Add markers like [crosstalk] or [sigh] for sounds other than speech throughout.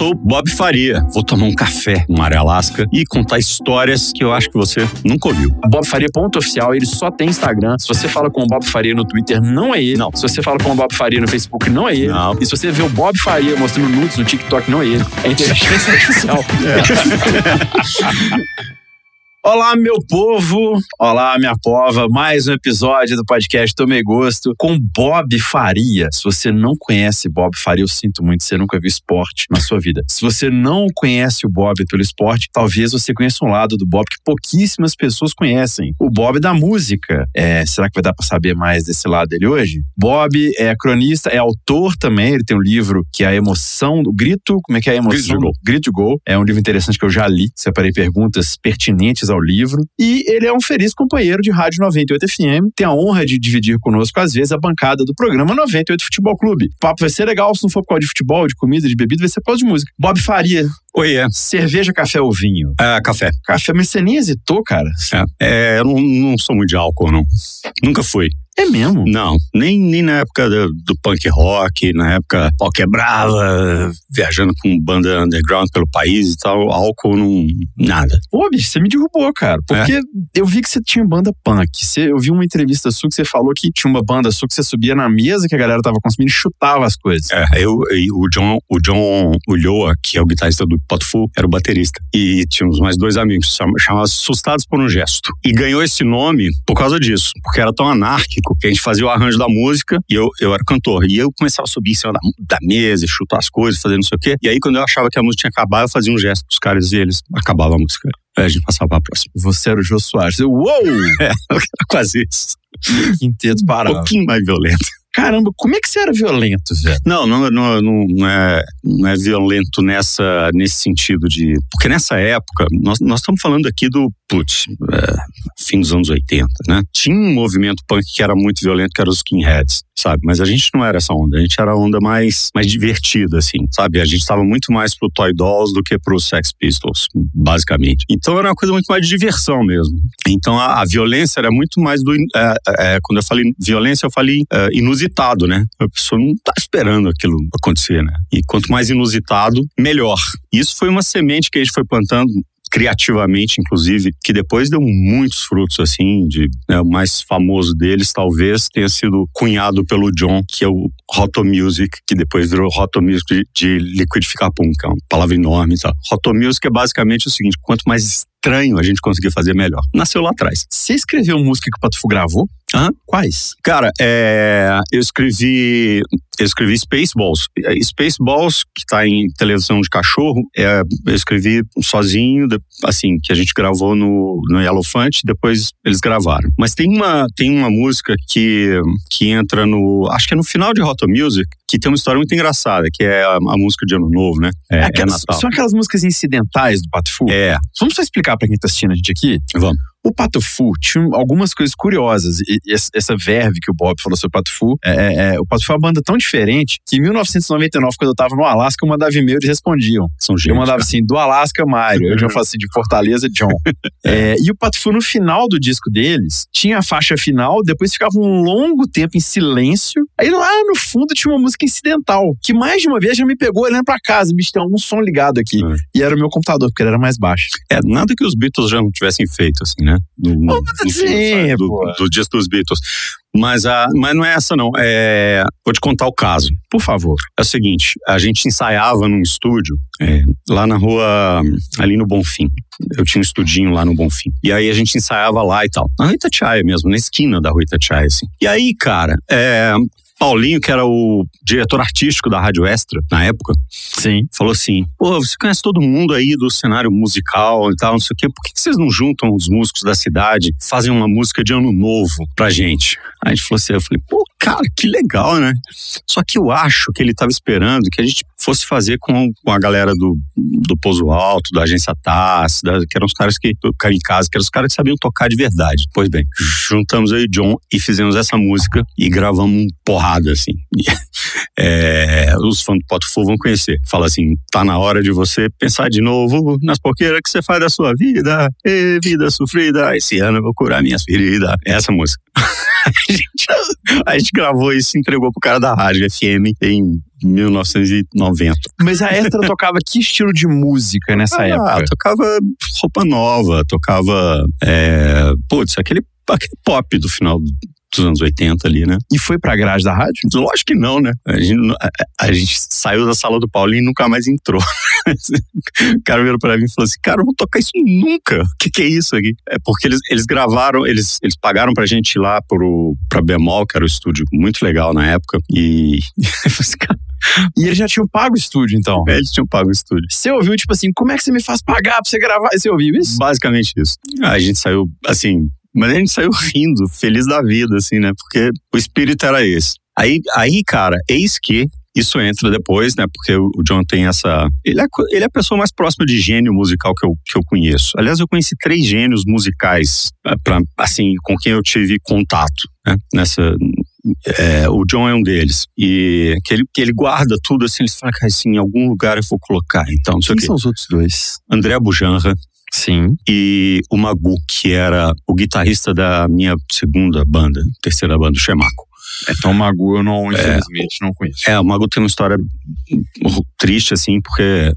sou Bob Faria. Vou tomar um café no Mar Alasca e contar histórias que eu acho que você nunca ouviu. Bob Faria ponto oficial, ele só tem Instagram. Se você fala com o Bob Faria no Twitter, não é ele. Não. Se você fala com o Bob Faria no Facebook, não é ele. Não. E se você vê o Bob Faria mostrando nudes no TikTok, não é ele. É inteligência [laughs] artificial. [laughs] Olá, meu povo! Olá, minha pova! Mais um episódio do podcast Tomei Gosto com Bob Faria. Se você não conhece Bob Faria, eu sinto muito, você nunca viu esporte na sua vida. Se você não conhece o Bob pelo esporte, talvez você conheça um lado do Bob que pouquíssimas pessoas conhecem. O Bob da música. É, será que vai dar para saber mais desse lado dele hoje? Bob é cronista, é autor também, ele tem um livro que é A Emoção, o Grito, como é que é a emoção? Grito de Gol. Grito de Gol. É um livro interessante que eu já li, separei perguntas pertinentes ao livro. E ele é um feliz companheiro de Rádio 98 FM. Tem a honra de dividir conosco, às vezes, a bancada do programa 98 Futebol Clube. O papo vai ser legal, se não for por causa de futebol, de comida, de bebida, vai ser por causa de música. Bob Faria, Oi, é. cerveja, café ou vinho? Ah, café. Café, mas você nem hesitou, cara. É, eu não, não sou muito de álcool, não. Nunca fui. É mesmo? Não, nem, nem na época do, do punk rock, na época pau quebrava, viajando com banda underground pelo país e tal, álcool não. nada. Pô, bicho, você me derrubou, cara. Porque eu vi que você tinha banda punk. Você, eu vi uma entrevista sua que você falou que tinha uma banda sua que você subia na mesa que a galera tava consumindo e chutava as coisas. É, eu e o John, o John Ulloa, que é o guitarrista do Potofu, era o baterista. E tínhamos mais dois amigos, chama- chamava Assustados por um Gesto. E ganhou esse nome por causa disso, porque era tão anárquico que a gente fazia o arranjo da música e eu, eu era cantor. E eu começava a subir em cima da, da mesa chutar as coisas, fazer não sei o quê. E aí, quando eu achava que a música tinha acabado, eu fazia um gesto pros caras e eles acabavam a música. Aí a gente passava pra próxima. Você era o Jô Soares. Eu, Uou! [laughs] É, quase isso. Quinteto Um parado. pouquinho mais violento. Caramba, como é que você era violento, velho? Não, não, não, não, é, não é violento nessa, nesse sentido de. Porque nessa época, nós, nós estamos falando aqui do, putz, é, fim dos anos 80, né? Tinha um movimento punk que era muito violento, que era os skinheads, sabe? Mas a gente não era essa onda, a gente era a onda mais, mais divertida, assim, sabe? A gente estava muito mais pro Toy Dolls do que pro Sex Pistols, basicamente. Então era uma coisa muito mais de diversão mesmo. Então a, a violência era muito mais do. é, é, quando eu falei violência, eu falei é, inusitado, né? A pessoa não tá esperando aquilo acontecer, né? E quanto mais inusitado, melhor. Isso foi uma semente que a gente foi plantando criativamente, inclusive, que depois deu muitos frutos, assim, de né, o mais famoso deles talvez tenha sido cunhado pelo John, que é o Roto Music, que depois virou Roto Music de, de liquidificar pum, que é uma palavra enorme e tal. Roto Music é basicamente o seguinte, quanto mais estranho a gente conseguir fazer, melhor. Nasceu lá atrás. Você escreveu música que o Pato Fu gravou? Hã? Quais? Cara, é, eu escrevi eu escrevi Spaceballs. É, Spaceballs, que tá em televisão de cachorro, é, eu escrevi sozinho, assim, que a gente gravou no, no Yellowfant, depois eles gravaram. Mas tem uma, tem uma música que, que entra no. Acho que é no final de Roto Music, que tem uma história muito engraçada, que é a, a música de Ano Novo, né? É, é Aquelas- Natal. São aquelas músicas incidentais do Pato Fu? É, Vamos só explicar pra quem tá assistindo a gente aqui? vamos. O Pato Fu tinha algumas coisas curiosas. E essa- verve que o Bob falou sobre o Pato Fu, é, é, é, o Pato Fu é uma banda tão diferente que em 1999, quando eu tava no Alasca, eu mandava e-mail e eles respondiam. São Eu gêmeos. mandava assim, do Alasca, Mário. Eu já falava assim, de Fortaleza, John. [laughs] É, e o Pato Fu, no final do disco deles, tinha a faixa final, depois ficava um longo tempo em silêncio. Aí lá no fundo tinha uma música incidental, que mais de uma vez já me pegou olhando pra casa. Bicho, tem algum som ligado aqui. É. E era o meu computador, porque ele era mais baixo. É, nada que os Beatles já não tivessem feito, assim, né? No, no sim, do, pô. do disco dos Beatles. Mas, a, mas não é essa, não. É, vou te contar o caso. Por favor. É o seguinte, a gente ensaiava num estúdio é, lá na rua, ali no Bonfim. Eu tinha um estudinho lá no Bonfim. E aí a gente ensaiava lá e tal. Na Rua Itatiaia mesmo, na esquina da Rua Itatiaia, assim. E aí, cara, é, Paulinho, que era o diretor artístico da Rádio Extra na época, Sim. falou assim: pô, você conhece todo mundo aí do cenário musical e tal, não sei o quê, por que, que vocês não juntam os músicos da cidade, fazem uma música de ano novo pra gente? Aí a gente falou assim: eu falei, pô, cara, que legal, né? Só que eu acho que ele tava esperando que a gente fosse fazer com, com a galera do, do Pouso Alto, da agência TAS, da- que eram os caras que, do Kamikaze, que eram os caras que sabiam tocar de verdade. Pois bem, juntamos eu e John e fizemos essa música e gravamos um porrada, assim. [laughs] É, os fãs do Fogo vão conhecer. Fala assim, tá na hora de você pensar de novo nas porqueiras que você faz da sua vida. Vida sofrida, esse ano eu vou curar minhas feridas. É essa música. [laughs] a, gente, a gente gravou isso e entregou pro cara da rádio FM em 1990. Mas a Extra tocava que estilo de música nessa ah, época? Tocava roupa nova, tocava. É, putz, aquele, aquele pop do final dos anos 80 ali, né? E foi pra grade da rádio? Lógico que não, né? A gente, a, a gente saiu da sala do Paulinho e nunca mais entrou. [laughs] o cara virou pra mim e falou assim: Cara, eu vou tocar isso nunca. O que, que é isso aqui? É porque eles, eles gravaram, eles, eles pagaram pra gente ir lá pro, pra Bemol, que era o um estúdio muito legal na época. E [laughs] eu falei assim, cara. E eles já tinham pago o estúdio, então? É, eles tinham pago o estúdio. Você ouviu, tipo assim, como é que você me faz pagar pra você gravar? Você ouviu isso? Basicamente isso. A gente saiu, assim, mas a gente saiu rindo, feliz da vida, assim, né? Porque o espírito era esse. Aí, aí cara, eis que isso entra depois, né? Porque o John tem essa. Ele é, ele é a pessoa mais próxima de gênio musical que eu, que eu conheço. Aliás, eu conheci três gênios musicais, eh, pra, assim, com quem eu tive contato, né? Nessa. É, o John é um deles. E que ele, que ele guarda tudo assim, ele fala, cara, assim, em algum lugar eu vou colocar. Então, não sei Quem são os outros dois? André Bujanra, Sim. E o Magu, que era o guitarrista da minha segunda banda, terceira banda, o Chemaco. Então o Magu eu não, infelizmente, é, não conheço. É, o Magu tem uma história triste, assim, porque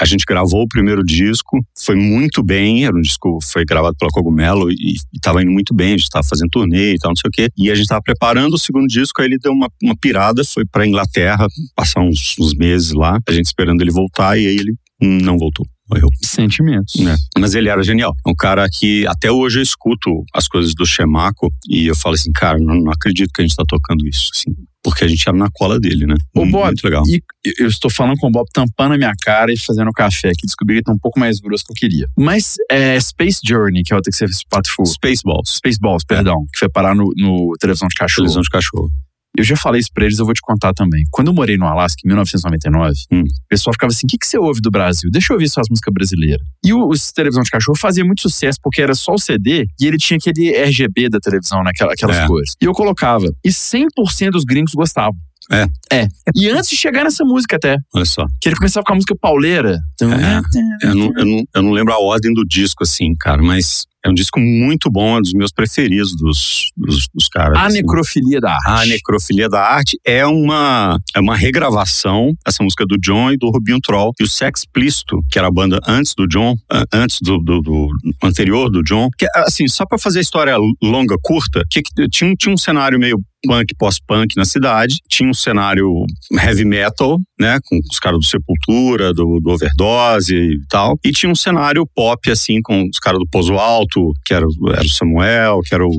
a gente gravou o primeiro disco, foi muito bem, era um disco, foi gravado pela Cogumelo e, estava indo muito bem, a gente estava fazendo turnê e tal, não sei o quê. E a gente estava preparando o segundo disco, aí ele deu uma, uma pirada, foi para Inglaterra, passar uns, uns meses lá, a gente esperando ele voltar e aí ele não voltou morreu. Sentimentos. É. Mas ele era genial. É um cara que até hoje eu escuto as coisas do Chemaco e eu falo assim, cara, não, não acredito que a gente tá tocando isso. Assim, porque a gente era na cola dele, né? Ô, Bob, Muito legal. E eu estou falando com o Bob tampando a minha cara e fazendo café aqui. Descobri que tá um pouco mais grosso que eu queria. Mas é Space Journey, que é outra que você fez pato. Spaceballs. Spaceballs, perdão. É. Que foi parar no, no Televisão de Cachorro. Televisão de Cachorro. Eu já falei isso pra eles, eu vou te contar também. Quando eu morei no Alasca, em 1999, hum. o pessoal ficava assim: o que, que você ouve do Brasil? Deixa eu ouvir suas músicas brasileiras. E o, o Televisão de Cachorro fazia muito sucesso porque era só o CD e ele tinha aquele RGB da televisão, né? Aquelas é. cores. E eu colocava. E 100% dos gringos gostavam. É. É. E antes de chegar nessa música até. Olha só. Que ele começava com a música pauleira. É. eu, não, eu, não, eu não lembro a ordem do disco, assim, cara, mas é um disco muito bom, é um dos meus preferidos dos, dos, dos caras. A assim. Necrofilia da Arte. A Necrofilia da Arte é uma, é uma regravação, essa música do John e do Rubinho Troll. E o Sex Explícito, que era a banda antes do John, antes do, do, do anterior do John. Que, assim, só para fazer a história longa, curta, que, tinha, tinha um cenário meio punk, pós-punk na cidade. Tinha um cenário heavy metal, né? Com os caras do Sepultura, do, do Overdose e tal. E tinha um cenário pop, assim, com os caras do Pozo Alto, que era, era o Samuel, que era o.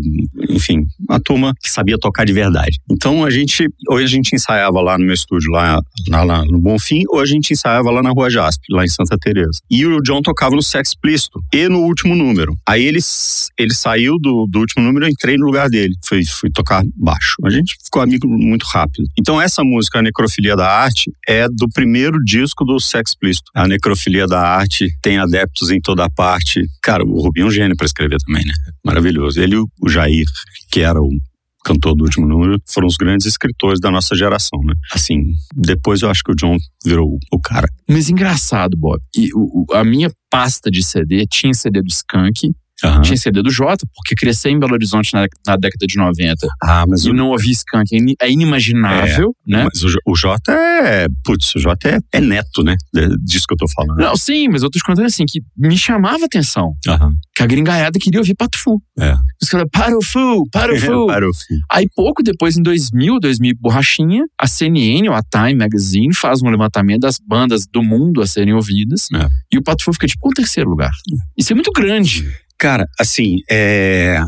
Enfim, a turma que sabia tocar de verdade. Então a gente. Ou a gente ensaiava lá no meu estúdio, lá, lá, lá no Bonfim, ou a gente ensaiava lá na Rua Jaspe, lá em Santa Teresa. E o John tocava no Sex Explícito e no último número. Aí ele, ele saiu do, do último número, eu entrei no lugar dele. Fui, fui tocar baixo. A gente ficou amigo muito rápido. Então essa música, A Necrofilia da Arte, é do primeiro disco do Sex Explícito. A Necrofilia da Arte tem adeptos em toda parte. Cara, o Rubinho é um gênio escrever também, né? Maravilhoso. Ele e o Jair, que era o cantor do último número, foram os grandes escritores da nossa geração, né? Assim, depois eu acho que o John virou o cara. Mas engraçado, Bob. E o, a minha pasta de CD tinha CD do Skank, Uhum. Tinha CD do Jota, porque crescer em Belo Horizonte na, na década de 90 ah, mas e o... não ouvir Skank é, é inimaginável, é, né? Mas o, o Jota é. Putz, o Jota é, é, neto, né? Disso que eu tô falando. Não, sim, mas eu tô te contando assim, que me chamava atenção. Uhum. Que a gringaiada queria ouvir Pato Fu. É. Os caras, para o Fu, para o [laughs] Fu. para o Fu. Aí pouco depois, em 2000, 2000 borrachinha, a CNN, ou a Time Magazine, faz um levantamento das bandas do mundo a serem ouvidas. É. E o Pato Fu fica tipo o terceiro lugar. Isso é muito grande. Cara, assim, é...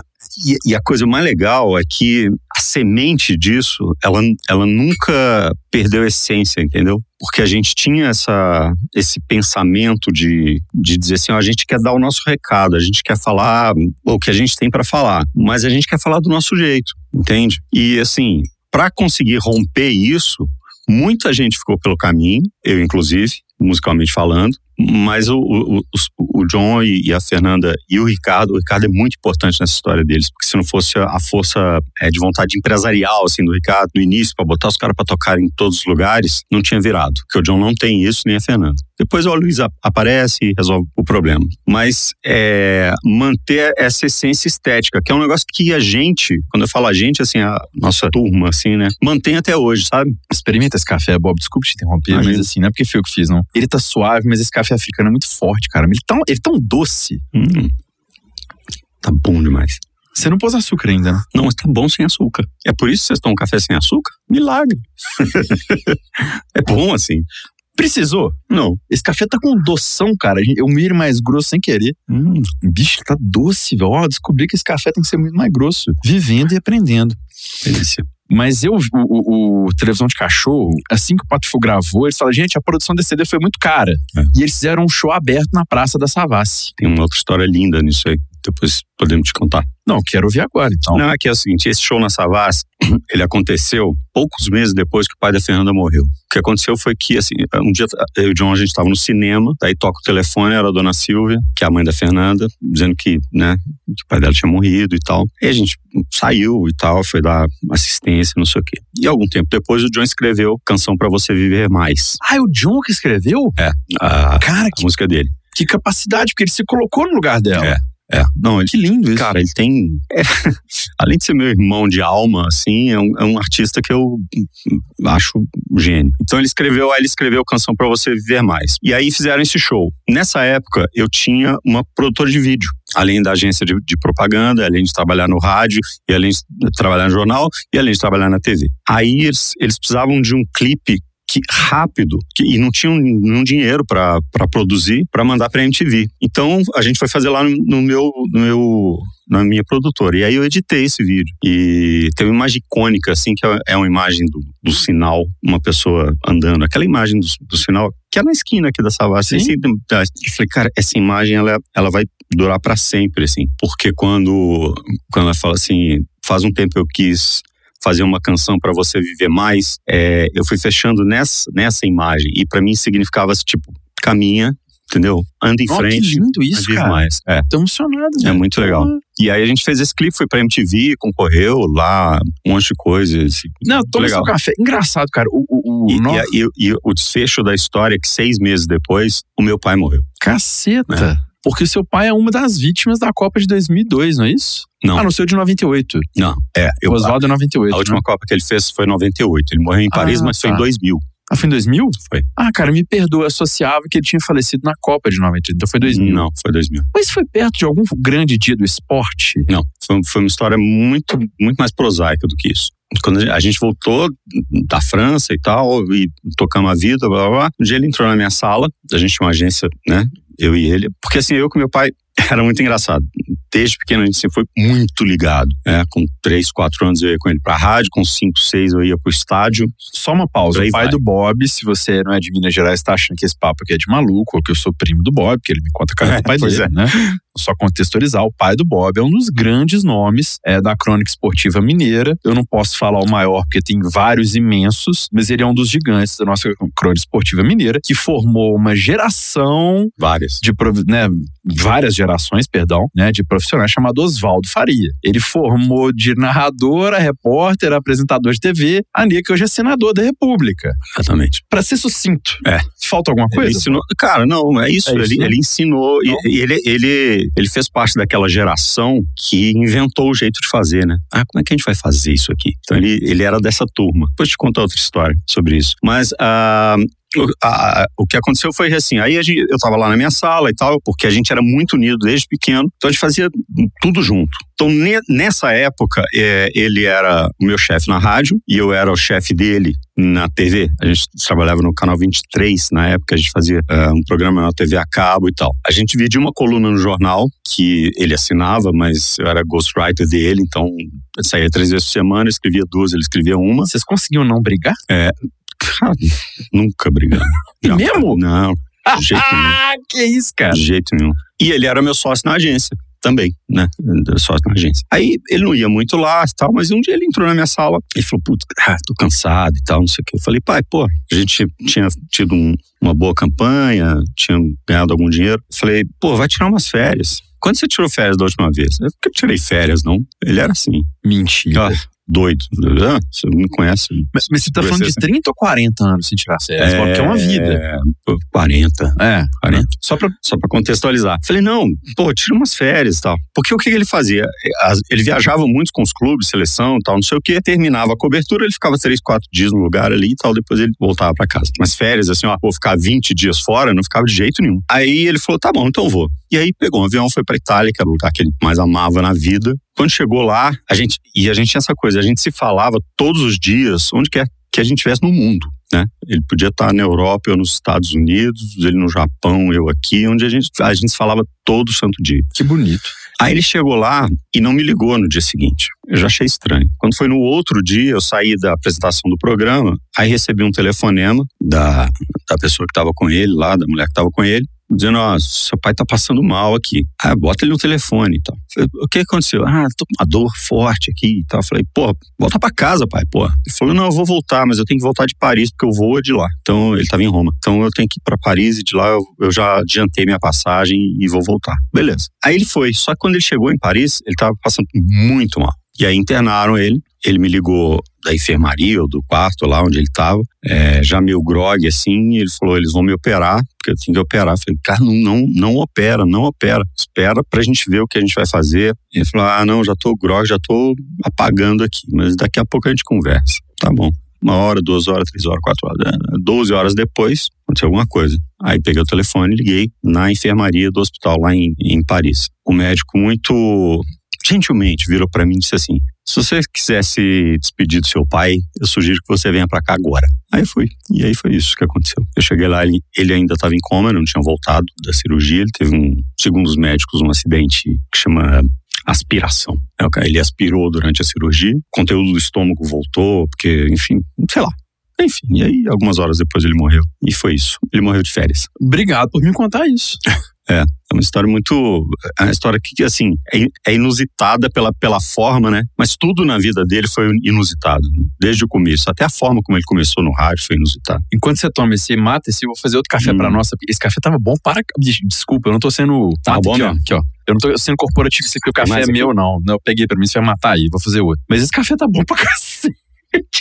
E, e, a coisa mais legal é que a semente disso, ela, ela nunca perdeu essência, entendeu? Porque a gente tinha essa, esse pensamento de, de dizer assim, ó, a gente quer dar o nosso recado, a gente quer falar o que a gente tem para falar, mas a gente quer falar do nosso jeito, entende? E assim, para conseguir romper isso, muita gente ficou pelo caminho, eu inclusive, musicalmente falando, Mas o, o, o, John e a Fernanda e o Ricardo, o Ricardo é muito importante nessa história deles, porque se não fosse a força é, de vontade empresarial assim do Ricardo no início para botar os caras para tocar em todos os lugares, não tinha virado. Porque o John não tem isso nem a Fernanda. Depois o Luiz aparece e resolve o problema. Mas é, manter essa essência estética, que é um negócio que a gente, quando eu falo a gente, assim, a nossa turma, assim, né, mantém até hoje, sabe? Experimenta esse café, Bob. Desculpe te interromper, Imagina. mas assim, não é porque foi eu que fiz, não. Ele tá suave, mas esse café africano é muito forte, cara. Ele tá, ele tá um doce. Hum. Tá bom demais. Você não pôs açúcar ainda, né? Não, mas tá bom sem açúcar. É por isso que vocês tomam café sem açúcar? Milagre. [laughs] é bom assim. Precisou? Não. Esse café tá com doção, cara. Eu miro mais grosso sem querer. Hum. Bicho, tá doce, velho. Ó, descobri que esse café tem que ser muito mais grosso. Vivendo e aprendendo. Delícia. Mas eu, o, o, o, Televisão de Cachorro, assim que o Pato Fu gravou, eles falaram, gente, a produção desse CD foi muito cara. É. E eles fizeram um show aberto na Praça da Savassi. Tem uma outra história linda nisso aí. Depois podemos te contar. Não, quero ouvir agora, então. Não, aqui é o seguinte, esse show na Savassi, [clears throat] ele aconteceu poucos meses depois que o pai da Fernanda morreu. O que aconteceu foi que, assim, um dia eu e o John, a gente estava no cinema, daí toca o telefone, era a dona Silvia, que é a mãe da Fernanda, dizendo que, né, que o pai dela tinha morrido e tal. E a gente saiu e tal, foi dar assistência, não sei o quê. E algum tempo depois, o John escreveu Canção para Você Viver Mais. Ah, é o John que escreveu? É, a, Cara, a que... música dele. Que capacidade, porque ele se colocou no lugar dela. É. É, não, ele, que lindo isso. Cara, ele tem. É, [laughs] além de ser meu irmão de alma, assim, é um, é um, artista que eu acho gênio. Então ele escreveu, aí ele escreveu Canção para Você Viver Mais. E aí fizeram esse show. Nessa época, eu tinha uma produtora de vídeo. Além da agência de, de propaganda, além de trabalhar no rádio, e além de trabalhar no jornal, e além de trabalhar na TV. Aí eles, eles precisavam de um clipe que rápido que, e não tinham nenhum dinheiro para produzir para mandar para MTV. Então a gente foi fazer lá no, no, meu no meu na minha produtora e aí eu editei esse vídeo e tem uma imagem icônica assim que é, é uma imagem do, do sinal uma pessoa andando aquela imagem do, do sinal que é na esquina aqui da Savassi. Assim, eu falei, cara, essa imagem ela, ela vai durar para sempre, assim. Porque quando, quando ela fala assim, faz um tempo eu quis fazer uma canção para você viver mais, é, eu fui fechando nessa, nessa imagem. E para mim significava tipo, caminha, entendeu? Anda em oh, frente. Que lindo isso, cara. mais. É. Tô emocionado, É muito legal. E aí a gente fez esse clipe, foi pra MTV, concorreu lá, um monte de coisas. Não, toma legal. seu café. Engraçado, cara. O, o, o e, e, e, e, o desfecho da história é que seis meses depois, o meu pai morreu. Caceta! É. Porque seu pai é uma das vítimas da Copa de 2002, não é isso? Não. Ah, no seu de 98. Não, é. Eu, Oswaldo é 98. A última né? Copa que ele fez foi em 98. Ele morreu em Paris, ah, mas foi em 2000. Tá. Ah, foi em 2000? Foi. Ah, cara, me perdoa, eu associava que ele tinha falecido na Copa de 98. Então foi 2000. Não, foi 2000. Mas foi perto de algum grande dia do esporte? Não, foi, foi uma história muito, muito mais prosaica do que isso quando a gente voltou da França e tal, e tocamos a vida, blá blá blá, um dia ele entrou na minha sala, a gente tinha uma agência, né, eu e ele, porque assim, eu com meu pai, [laughs] era muito engraçado. Desde pequeno a gente sempre foi muito ligado. Né? Com 3, 4 anos eu ia com ele pra rádio, com 5, 6 eu ia pro estádio. Só uma pausa. O pai vai. do Bob, se você não é de Minas Gerais, tá achando que esse papo aqui é de maluco, ou que eu sou primo do Bob, que ele me conta a cara é, do pai dele, é. né? Só contextualizar, o pai do Bob é um dos grandes nomes é, da crônica esportiva mineira. Eu não posso falar o maior, porque tem vários imensos, mas ele é um dos gigantes da nossa crônica esportiva mineira, que formou uma geração. De, né, várias gerações, perdão, né, de profissionais chamado Oswaldo Faria. Ele formou de narrador, a repórter, a apresentador de TV, a Nia, que hoje é senador da República. Exatamente. Para ser sucinto. É. Falta alguma coisa? Ele ensinou, cara, não, é isso. É isso ele, né? ele ensinou e, e, ele, ele, ele fez parte daquela geração que inventou o jeito de fazer, né? Ah, como é que a gente vai fazer isso aqui? Então ele, ele era dessa turma. Depois te contar outra história sobre isso. Mas uh, a, o que aconteceu foi assim, aí gente, eu tava lá na minha sala e tal, porque a gente era muito unido desde pequeno, então a gente fazia tudo junto. Então, ne, nessa época, é, ele era o meu chefe na rádio e eu era o chefe dele na TV. A gente trabalhava no canal 23 na época, a gente fazia uh, um programa na TV a cabo e tal. A gente dividia uma coluna no jornal que ele assinava, mas eu era ghostwriter dele, então saía três vezes por semana, escrevia duas, ele escrevia uma. Vocês conseguiam não brigar? É, Nunca brigamos. E mesmo? Não, de jeito nenhum. que isso, cara? De jeito nenhum. E ele era meu sócio na agência. também, né? Só na agência. Aí ele não ia muito lá e tal, mas um dia ele entrou na minha sala e falou: Putz, ah, tô cansado e tal, não sei o que. Eu falei: Pai, pô, a gente tinha tido um, uma boa campanha, tinha ganhado algum dinheiro. Eu falei: Pô, vai tirar umas férias. Quando você tirou férias da última vez? Eu tirei férias, não. Ele era assim. Mentira. Ah, doido. Ah, você não me conhece. Mas, mas você tá falando de 30 ou 40 anos sem tirar férias? É, Porque é uma vida. É, 40. É. 40. Só pra, só pra contextualizar. Falei, não, pô, tira umas férias e tal. Porque o que ele fazia? Ele viajava muito com os clubes, seleção e tal, não sei o quê. Terminava a cobertura, ele ficava três, quatro dias no lugar ali e tal, depois ele voltava pra casa. Mas férias, assim, ó, vou ficar 20 dias fora, não ficava de jeito nenhum. Aí ele falou, tá bom, então eu vou. E aí pegou um avião, foi pra Itália, que era o lugar que ele mais amava na vida. Quando chegou lá, a gente, e a gente tinha essa coisa, a gente se falava todos os dias, onde quer que a gente estivesse no mundo. Né? Ele podia estar na Europa, eu nos Estados Unidos, ele no Japão, eu aqui, onde a gente, a gente se falava todo santo dia. Que bonito. Aí ele chegou lá e não me ligou no dia seguinte. Eu já achei estranho. Quando foi no outro dia, eu saí da apresentação do programa, aí recebi um telefonema da, da pessoa que estava com ele lá, da mulher que estava com ele, dizendo, ó, seu pai tá passando mal aqui. Ah, bota ele no telefone e tal. Falei, o que aconteceu? Ah, tô com uma dor forte aqui e tal. Falei, pô, volta pra casa, pai, pô. Ele falou, não, eu vou voltar, mas eu tenho que voltar de Paris, porque eu vou de lá. Então, ele tava em Roma. Então, eu tenho que ir pra Paris e de lá eu, eu já adiantei minha passagem e vou voltar. Beleza. Aí ele foi. Só que quando ele chegou em Paris, ele tava passando muito mal. E aí internaram ele. Ele me ligou da enfermaria ou do quarto lá onde ele estava, já meio grog assim, ele falou: eles vão me operar, porque eu tenho que operar. Eu falei: cara, não, não, não opera, não opera. Espera pra gente ver o que a gente vai fazer. Ele falou: ah, não, já tô grog, já tô apagando aqui, mas daqui a pouco a gente conversa. Tá bom. Uma hora, duas horas, três horas, quatro horas. Doze horas depois, aconteceu alguma coisa. Aí peguei o telefone e liguei na enfermaria do hospital lá em, em Paris. O médico muito gentilmente virou para mim e disse assim: se você quiser se despedir do seu pai, eu sugiro que você venha para cá agora. Aí fui. E aí foi isso que aconteceu. Eu cheguei lá, ele, ele ainda estava em coma, não tinha voltado da cirurgia. Ele teve um, segundo os médicos, um acidente que chama aspiração. Ele aspirou durante a cirurgia, o conteúdo do estômago voltou, porque, enfim, sei lá. Enfim, e aí algumas horas depois ele morreu. E foi isso. Ele morreu de férias. Obrigado por me contar isso. [laughs] É, é uma história muito. É uma história que, assim, é, é, inusitada pela, pela forma, né? Mas tudo na vida dele foi inusitado. Desde o começo. Até a forma como ele começou no rádio foi inusitada. Enquanto você toma esse mate, esse, eu vou fazer outro café hum. pra nossa. Esse café tava bom para. Desculpa, eu não tô sendo. Tá bom, aqui, ó, aqui, ó. Eu não tô sendo corporativo, esse aqui, o café é meu, não. não. Eu peguei pra mim, você vai matar aí, vou fazer outro. Mas esse café tá bom [laughs] pra cacete.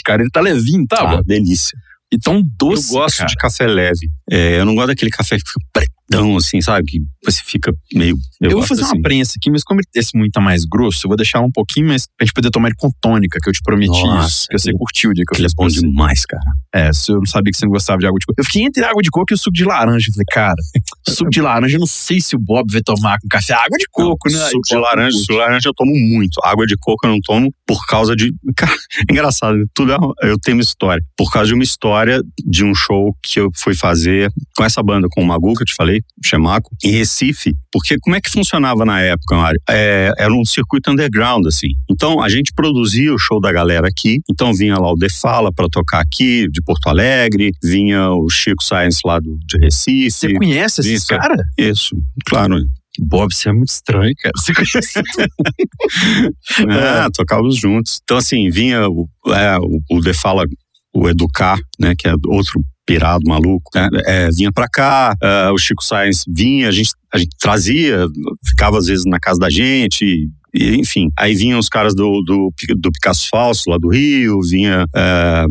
Cara, ele tá levinho, tá? Ah, delícia. E tão doce. Eu gosto cara. de café leve. É, eu não gosto daquele café que fica pretão, assim, sabe? Que você fica meio. Eu, eu vou fazer assim. uma prensa aqui, mas como esse muito tá mais grosso, eu vou deixar um pouquinho, mas pra gente poder tomar ele com tônica, que eu te prometi Nossa, isso. Que você curtiu o dia que eu Ele é fiz. bom demais, cara. É, se eu não sabia que você não gostava de água de coco. Eu fiquei entre água de coco e o suco de laranja. Eu falei, cara, suco de laranja, eu não sei se o Bob vai tomar com café. Água de coco, não, né? Suco de laranja, suco de laranja eu tomo muito. Água de coco eu não tomo por causa de. [laughs] Cara, é engraçado, tudo é... eu tenho uma história. Por causa de uma história de um show que eu fui fazer com essa banda, com o Magu, que eu te falei, Chemaco, em Recife. Porque como é que funcionava na época, Mário? É, era um circuito underground, assim. Então a gente produzia o show da galera aqui. Então vinha lá o Defala para tocar aqui, de Porto Alegre, vinha o Chico Science lá do, de Recife. Você conhece esses caras? Isso, claro. Bob, você é muito estranho, cara. Você conhece? [laughs] é, tocávamos juntos. Então, assim, vinha o, é, o, o Defala, o Educar, né, que é outro pirado maluco, né? é, vinha pra cá, uh, o Chico Sainz vinha, a gente, a gente trazia, ficava às vezes na casa da gente, e, enfim, aí vinham os caras do, do, do Picasso Falso, lá do Rio, vinha é,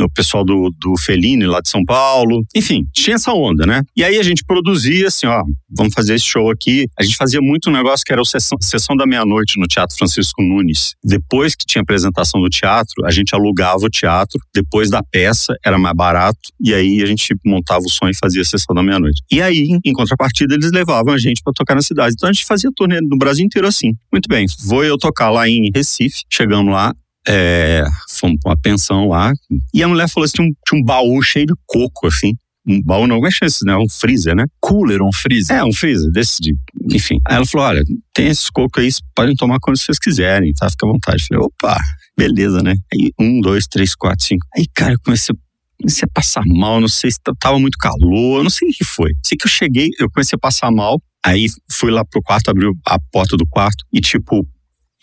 o pessoal do, do Fellini, lá de São Paulo. Enfim, tinha essa onda, né? E aí a gente produzia assim, ó, vamos fazer esse show aqui. A gente fazia muito um negócio que era o Sessão, sessão da Meia-Noite no Teatro Francisco Nunes. Depois que tinha apresentação do teatro, a gente alugava o teatro. Depois da peça, era mais barato. E aí a gente montava o som e fazia a Sessão da Meia-Noite. E aí, em contrapartida, eles levavam a gente para tocar na cidade. Então a gente fazia turnê no Brasil inteiro assim. Muito bem, vou eu tocar lá em Recife. Chegamos lá, é, fomos pra uma pensão lá. E a mulher falou assim: tinha um, tinha um baú cheio de coco, assim. Um baú não, como é que né? Um freezer, né? Cooler, um freezer. É, um freezer, desse de. Enfim. Aí ela falou: olha, tem esses cocos aí, podem tomar quando vocês quiserem, tá? Fica à vontade. Eu falei, opa, beleza, né? Aí, um, dois, três, quatro, cinco. Aí, cara, eu comecei comecei a passar mal, não sei se tava muito calor, não sei o que foi. Sei que eu cheguei, eu comecei a passar mal, aí fui lá pro quarto, abri a porta do quarto e tipo,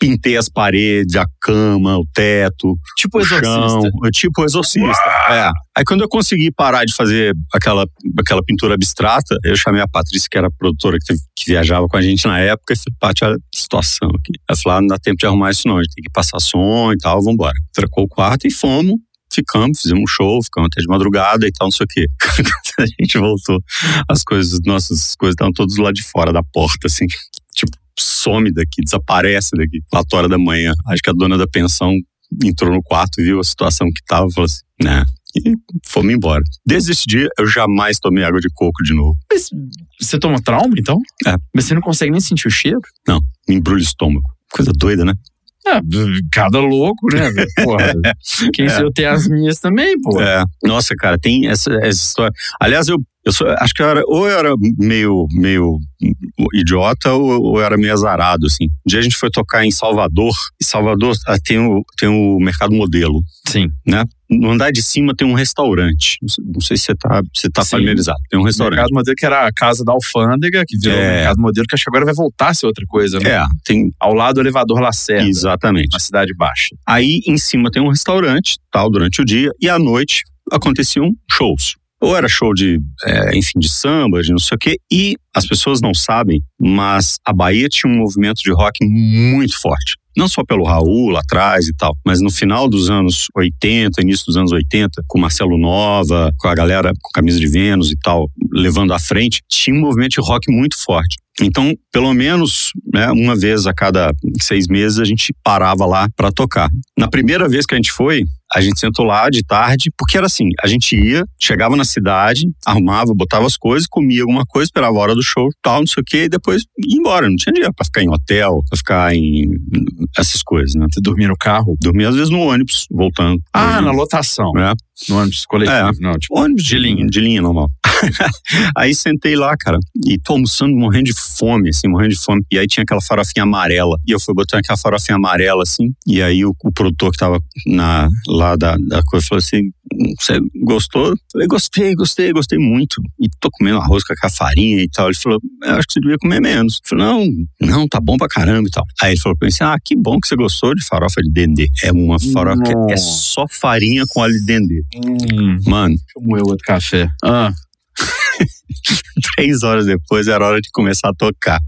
pintei as paredes, a cama, o teto, tipo o exorcista. Chão, tipo exorcista. É. Aí quando eu consegui parar de fazer aquela, aquela pintura abstrata, eu chamei a Patrícia, que era a produtora que, que viajava com a gente na época, e falei, Paty, olha a situação aqui. Ela falou, ah, não dá tempo de arrumar isso não, a gente tem que passar som e tal, vambora. Trocou o quarto e fomos ficamos, fizemos um show, ficamos até de madrugada e tal, não sei o quê. [laughs] a gente voltou, as coisas, nossas coisas estavam todas lá de fora da porta, assim, [laughs] tipo, some daqui, desaparece daqui. Quatro horas da manhã. Acho que a dona da pensão entrou no quarto, viu a situação que tava e falou assim, né? E fomos embora. Desde esse dia, eu jamais tomei água de coco de novo. Mas você toma trauma, então? É. Mas você não consegue nem sentir o cheiro? Não, me embrulha o estômago. Coisa doida, né? É, cada louco, né? Porra, [laughs] quem é. eu tem as minhas também, pô. É. Nossa, cara, tem essa, essa história. Aliás, eu, eu sou, acho que eu era, ou eu era meio, meio idiota ou, ou eu era meio azarado, assim. Um dia a gente foi tocar em Salvador, e Salvador ah, tem o, tem o mercado modelo. Sim. Né? No andar de cima tem um restaurante. Não sei se você tá, você tá familiarizado. Tem um restaurante. O mercado modelo que era a casa da alfândega, que virou é. o mercado modelo, que acho que agora vai voltar a ser outra coisa, né? É, tem. Ao lado do elevador Lacerda. Exatamente. Na Cidade Baixa. Aí em cima tem um restaurante, tal, durante o dia, e à noite aconteciam shows ou era show de, é, enfim, de samba, de não sei o quê, e as pessoas não sabem, mas a Bahia tinha um movimento de rock muito forte. Não só pelo Raul lá atrás e tal, mas no final dos anos 80, início dos anos 80, com Marcelo Nova, com a galera com camisa de Vênus e tal, levando à frente, tinha um movimento de rock muito forte. Então, pelo menos né, uma vez a cada seis meses a gente parava lá para tocar. Na primeira vez que a gente foi, a gente sentou lá de tarde, porque era assim: a gente ia, chegava na cidade, arrumava, botava as coisas, comia alguma coisa, esperava a hora do show, tal, não sei o quê, e depois ia embora. Não tinha dinheiro pra ficar em hotel, pra ficar em essas coisas, né? Você dormia no carro? Dormia às vezes no ônibus, voltando. Ah, na lotação. É. No ônibus coletivo, é. não, tipo, ônibus de linha. De linha normal. [laughs] aí sentei lá, cara, e tô almoçando morrendo de fome, assim, morrendo de fome. E aí tinha aquela farofinha amarela. E eu fui botando aquela farofinha amarela, assim. E aí o, o produtor que tava na, lá da, da coisa falou assim: Você gostou? Eu falei, gostei, gostei, gostei muito. E tô comendo arroz com a farinha e tal. Ele falou: Acho que você devia comer menos. Eu falei, não, não, tá bom pra caramba e tal. Aí ele falou pra mim assim: Ah, que bom que você gostou de farofa de dendê. É uma farofa que é só farinha com óleo de dendê. Hum. Mano. Deixa eu moer outro café. Ah. [laughs] Três horas depois era hora de começar a tocar.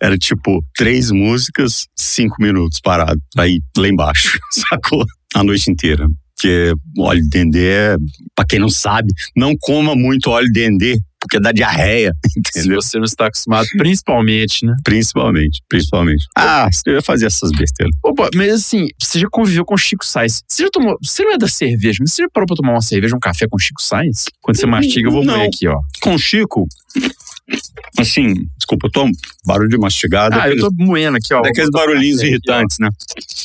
Era tipo três músicas, cinco minutos parado, ir lá embaixo, [laughs] sacou? A noite inteira. Porque óleo de dendê, é, pra quem não sabe, não coma muito óleo de dendê, porque dá diarreia, [laughs] entendeu? Se você não está acostumado, principalmente, né? Principalmente, principalmente. Ah, você ia fazer essas besteiras. Opa, mas assim, você já conviveu com Chico Sainz. Você já tomou, você não é da cerveja, mas você já parou pra tomar uma cerveja, um café com Chico Sainz? Quando você mastiga, eu vou não. aqui, ó. Com Chico, assim, desculpa, eu tô barulho de mastigado. Ah, eu tô moendo aqui, ó. Daqueles barulhinhos irritantes, né?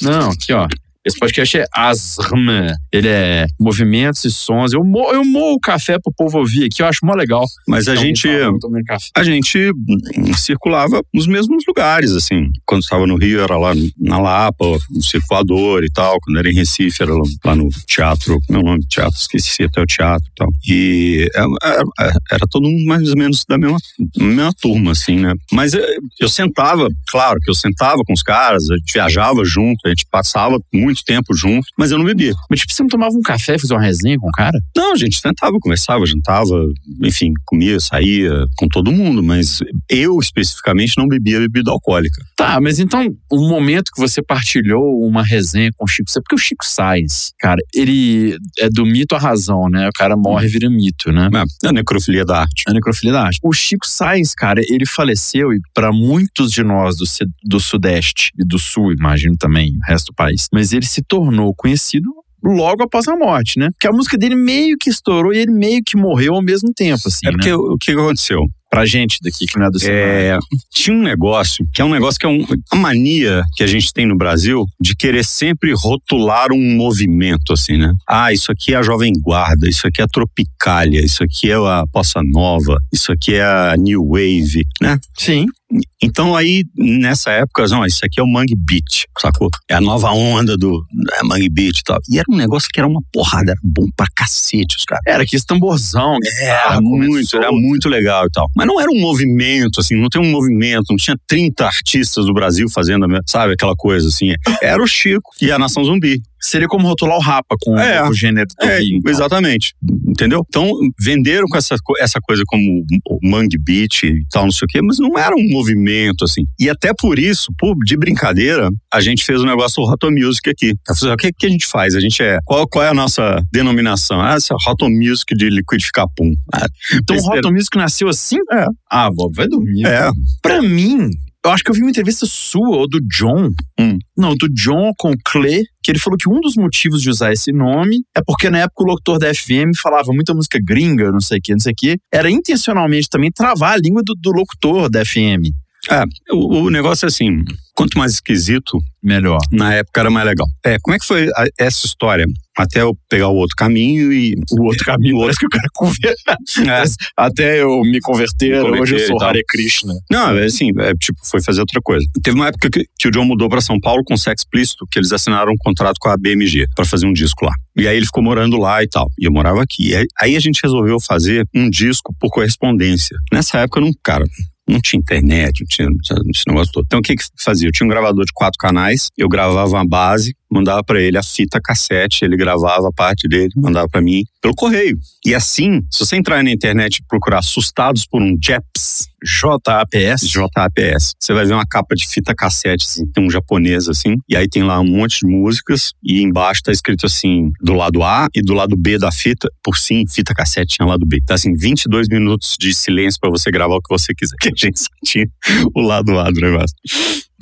Não, aqui, ó. Esse podcast é ASRM. Ele é movimentos e sons. Eu, mo eu moo o café pro povo ouvir aqui, eu acho mó legal. Mas a gente. A gente circulava nos mesmos lugares, assim. Quando estava no Rio, era lá na Lapa, no Circulador e tal. Quando era em Recife, era lá no teatro. Meu nome, teatro, esqueci até o teatro e tal. E era, é, era, é, era todo mundo mais ou menos da mesma, mesma turma, assim, né? Mas eu, eu sentava, claro que eu sentava com os caras, a gente viajava junto, a gente passava muito muito tempo junto, mas eu não bebia. Mas tipo, você não tomava um café, fazia uma resenha com o cara? Não, a gente sentava, conversava, jantava, enfim, comia, saía com todo mundo, mas eu especificamente não bebia bebida alcoólica. Tá, mas então o momento que você partilhou uma resenha com o Chico, porque o Chico Sainz, cara, ele é do mito à razão, né? O cara morre e vira mito, né? É, a necrofilia da arte. A necrofilia da arte. O Chico Sainz, cara, ele faleceu e para muitos de nós do, do Sudeste e do Sul, imagino também, o resto do país, mas ele ele se tornou conhecido logo após a morte, né? Que a música dele meio que estourou e ele meio que morreu ao mesmo tempo, assim, É porque né? o, o que aconteceu? Pra gente daqui que não é do é, Tinha um negócio, que é um negócio que é um, uma mania que a gente tem no Brasil de querer sempre rotular um movimento, assim, né? Ah, isso aqui é a Jovem Guarda, isso aqui é a Tropicália, isso aqui é a Poça Nova, isso aqui é a New Wave, né? Sim. Então aí, nessa época, não, isso aqui é o Mangue Beat, sacou? É a nova onda do é, Mangue Beat e tal. E era um negócio que era uma porrada, era bom pra cacete, os caras. Era que esse tamborzão, era muito, era muito legal e tal. Mas não era um movimento, assim, não tem um movimento, não tinha 30 artistas do Brasil fazendo, sabe, aquela coisa assim. Era o Chico e a Nação Zumbi. Seria como rotular o Rapa com é, o gênero do é, Rio, então. Exatamente. Entendeu? Então, venderam com essa, essa coisa como o Mangue Beat e tal, não sei o quê, mas não era um movimento, assim. E até por isso, pô, de brincadeira, a gente fez o um negócio do Hot Music aqui. O que, que a gente faz? A gente é. Qual, qual é a nossa denominação? Ah, essa é Hot Music de liquidificar pum. Ah, então o Hot Music nasceu assim? É. Ah, Bob, vai dormir. É. Pra mim, eu acho que eu vi uma entrevista sua ou do John. Hum. Não, do John com o Clay, que ele falou que um dos motivos de usar esse nome é porque na época o locutor da FM falava muita música gringa, não sei o que, não sei o que. Era intencionalmente também travar a língua do, do locutor da FM. É, o, o negócio é assim, quanto mais esquisito, melhor. Na época era mais legal. É, como é que foi a, essa história? Até eu pegar o outro caminho e. O outro caminho, o outro que eu quero converter. É. Até eu me converter, me converter hoje eu sou Hare Krishna. Não, é assim, é, tipo, foi fazer outra coisa. Teve uma época que, que o John mudou para São Paulo com Sex Explícito, que eles assinaram um contrato com a BMG para fazer um disco lá. E aí ele ficou morando lá e tal. E eu morava aqui. Aí a gente resolveu fazer um disco por correspondência. Nessa época, não, cara, não tinha internet, não tinha esse negócio todo. Então o que que fazia? Eu tinha um gravador de quatro canais, eu gravava uma base, mandava para ele a fita cassete, ele gravava a parte dele, mandava para mim pelo correio. E assim, se você entrar na internet e procurar Assustados por um Jeps, JAPS, JAPS, você vai ver uma capa de fita cassete, assim, tem um japonês assim, e aí tem lá um monte de músicas e embaixo tá escrito assim, do lado A e do lado B da fita, por sim, fita cassete tinha lado B. Tá assim, 22 minutos de silêncio para você gravar o que você quiser, [laughs] que a gente só tinha o lado A do negócio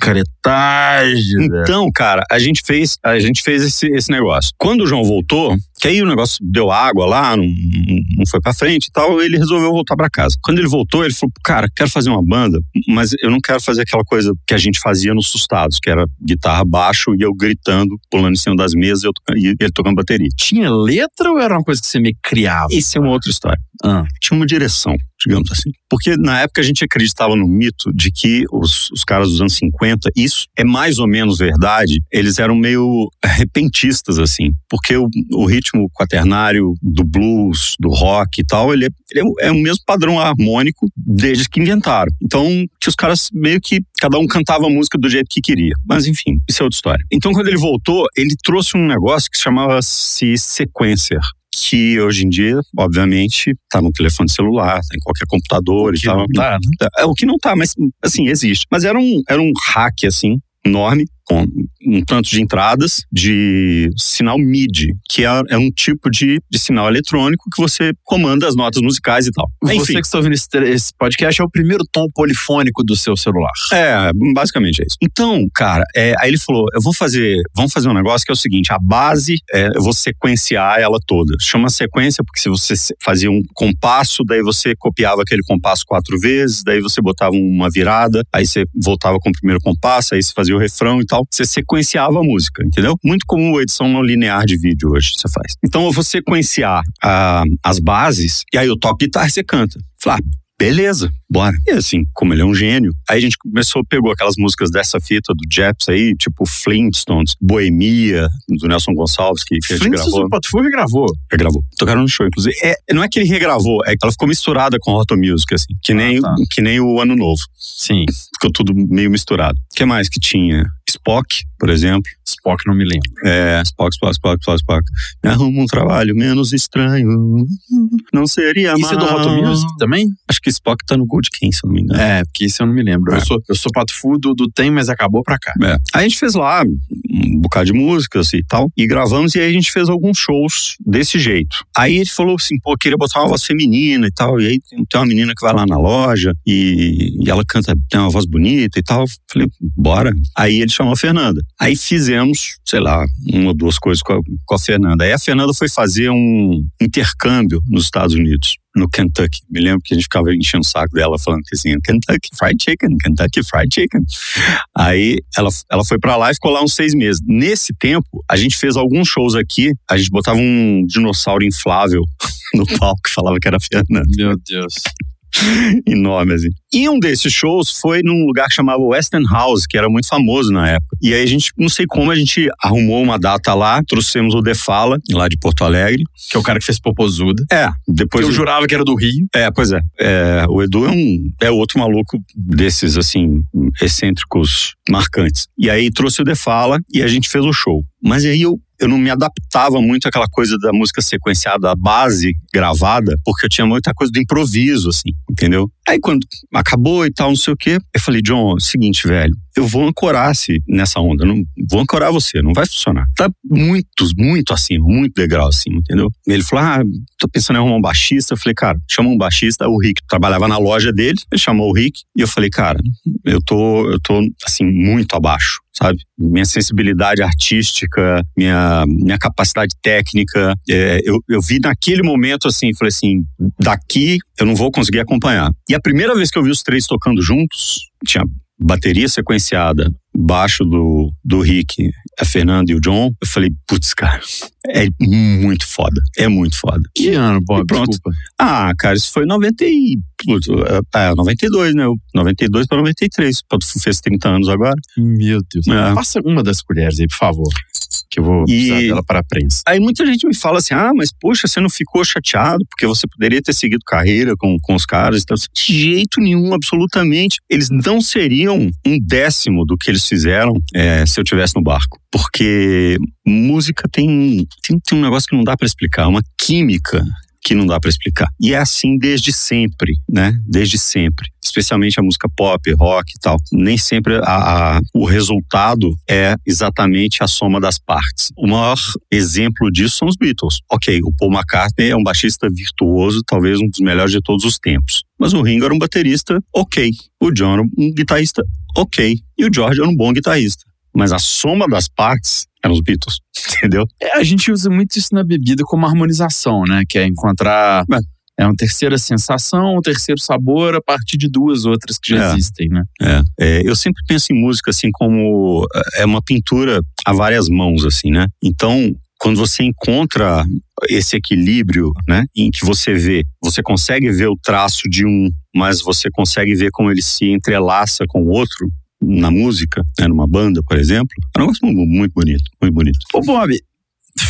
caretagem. Então, cara, a gente fez, a gente fez esse, esse negócio. Quando o João voltou, que aí o negócio deu água lá, não, não foi para frente e tal, ele resolveu voltar para casa. Quando ele voltou, ele falou: "Cara, quero fazer uma banda, mas eu não quero fazer aquela coisa que a gente fazia nos sustados, que era guitarra baixo e eu gritando, pulando em cima das mesas e, eu, e ele tocando bateria". Tinha letra ou era uma coisa que você me criava? Isso é uma outra história. Ah. Tinha uma direção, digamos assim. Porque na época a gente acreditava no mito de que os, os caras dos anos 50, isso é mais ou menos verdade, eles eram meio repentistas, assim. Porque o, o ritmo quaternário do blues, do rock e tal, ele, é, ele é, é o mesmo padrão harmônico desde que inventaram. Então, que os caras meio que cada um cantava a música do jeito que queria. Mas enfim, isso é outra história. Então, quando ele voltou, ele trouxe um negócio que chamava-se sequencer que hoje em dia, obviamente, está no telefone celular, tá em qualquer computador e tal. Não tá, né? É o que não tá, mas assim, existe. Mas era um, era um hack, assim, enorme, com um tanto de entradas de sinal MIDI, que é, é um tipo de, de, sinal eletrônico que você comanda as notas musicais e tal. Você Enfim. que está ouvindo esse, esse, podcast é o primeiro tom polifônico do seu celular. É, basicamente é isso. Então, cara, é, aí ele falou: eu vou fazer, vamos fazer um negócio que é o seguinte: a base, é, eu vou sequenciar ela toda. Chama sequência porque se você fazia um compasso, daí você copiava aquele compasso quatro vezes, daí você botava uma virada, aí você voltava com o primeiro compasso, aí você fazia o refrão e tal você sequenciava a música, entendeu? Muito como a edição não linear de vídeo hoje você faz. Então eu vou sequenciar ah, as bases e aí eu toco guitarra e você canta. Flá, beleza, bora. E assim, como ele é um gênio, aí a gente começou, pegou aquelas músicas dessa fita do Jeps aí, tipo Flintstones, Boemia, do Nelson Gonçalves, que, que a gente gravou. Flintstones regravou. Regravou. Tocaram no show, inclusive. É, não é que ele regravou, é que ela ficou misturada com Hot Music, assim, que nem, ah, tá. que nem o Ano Novo. Sim. Ficou tudo meio misturado. O que mais que tinha? Spock, por exemplo. Spock não me lembro. É, Spock, Spock, Spock, Spock, Spock. Me arruma um trabalho menos estranho. Não seria Isso mal. é do Hot Music também? Acho que Spock tá no Gold King, se eu não me engano. É, porque isso eu não me lembro. É. Eu, sou, eu sou pato fudo do Tem, mas acabou pra cá. É. Aí a gente fez lá um bocado de músicas e tal, e gravamos, e aí a gente fez alguns shows desse jeito. Aí ele falou assim, pô, queria botar uma voz feminina e tal, e aí tem uma menina que vai lá na loja e, e ela canta, tem uma voz bonita e tal. Falei, bora. Aí ele chamou a Fernanda. Aí fizemos, sei lá, uma ou duas coisas com a, com a Fernanda. Aí a Fernanda foi fazer um intercâmbio nos Estados Unidos no Kentucky. Me lembro que a gente ficava enchendo o saco dela falando que assim, Kentucky Fried Chicken, Kentucky Fried Chicken. Aí ela, ela foi para lá e ficou lá uns seis meses. Nesse tempo, a gente fez alguns shows aqui, a gente botava um dinossauro inflável [laughs] no palco que falava que era Fernanda. Meu Deus. [laughs] enorme, assim. E um desses shows foi num lugar que chamava Western House, que era muito famoso na época. E aí a gente, não sei como, a gente arrumou uma data lá, trouxemos o Defala, lá de Porto Alegre. Que é o cara que fez Popozuda. É, depois. Que eu jurava que era do Rio. É, pois é. é. O Edu é um é outro maluco desses, assim, excêntricos marcantes. E aí trouxe o Defala e a gente fez o show. Mas aí eu eu não me adaptava muito àquela coisa da música sequenciada, a base gravada, porque eu tinha muita coisa do improviso, assim, entendeu? Aí quando acabou e tal, não sei o quê, eu falei, John, é seguinte, velho, eu vou ancorar-se nessa onda, não vou ancorar você, não vai funcionar. Tá muito, muito acima, muito degrau acima, entendeu? Ele falou, ah, tô pensando em arrumar um baixista. Eu falei, cara, chama um baixista, o Rick trabalhava na loja dele, ele chamou o Rick, e eu falei, cara, eu tô, eu tô, assim, muito abaixo sabe? Minha sensibilidade artística, minha, minha capacidade técnica. É, eu, eu vi naquele momento assim, falei assim: daqui eu não vou conseguir acompanhar. E a primeira vez que eu vi os três tocando juntos, tinha bateria sequenciada, baixo do, do Rick, a Fernanda e o John, eu falei, putz, cara, é muito foda. É muito foda. Que ano, Bob? Pronto. Desculpa. Ah, cara, isso foi 90 e. É, 92, né? 92 para 93. Tu fez 30 anos agora. Meu Deus. É. Passa uma das colheres aí, por favor que eu vou precisar dela para a prensa. Aí muita gente me fala assim: ah, mas poxa, você não ficou chateado porque você poderia ter seguido carreira com, com os caras e tal. De jeito nenhum, absolutamente. Eles não seriam um décimo do que eles fizeram é, se eu tivesse no barco. Porque música tem, tem, tem um negócio que não dá para explicar, uma química que não dá para explicar. E é assim desde sempre, né? Desde sempre. Especialmente a música pop, rock e tal. Nem sempre a, a, o resultado é exatamente a soma das partes. O maior exemplo disso são os Beatles. Ok, o Paul McCartney é um baixista virtuoso, talvez um dos melhores de todos os tempos. Mas o Ringo era um baterista ok. O John era um guitarrista ok. E o George era um bom guitarrista. Mas a soma das partes eram os Beatles, [laughs] entendeu? É, a gente usa muito isso na bebida como harmonização, né? Que é encontrar. É. É uma terceira sensação, um terceiro sabor a partir de duas outras que já é, existem, né? É. é. Eu sempre penso em música assim como é uma pintura a várias mãos, assim, né? Então, quando você encontra esse equilíbrio, né, em que você vê, você consegue ver o traço de um, mas você consegue ver como ele se entrelaça com o outro, na música, né, numa banda, por exemplo, é um negócio muito bonito, muito bonito. Ô, Bob,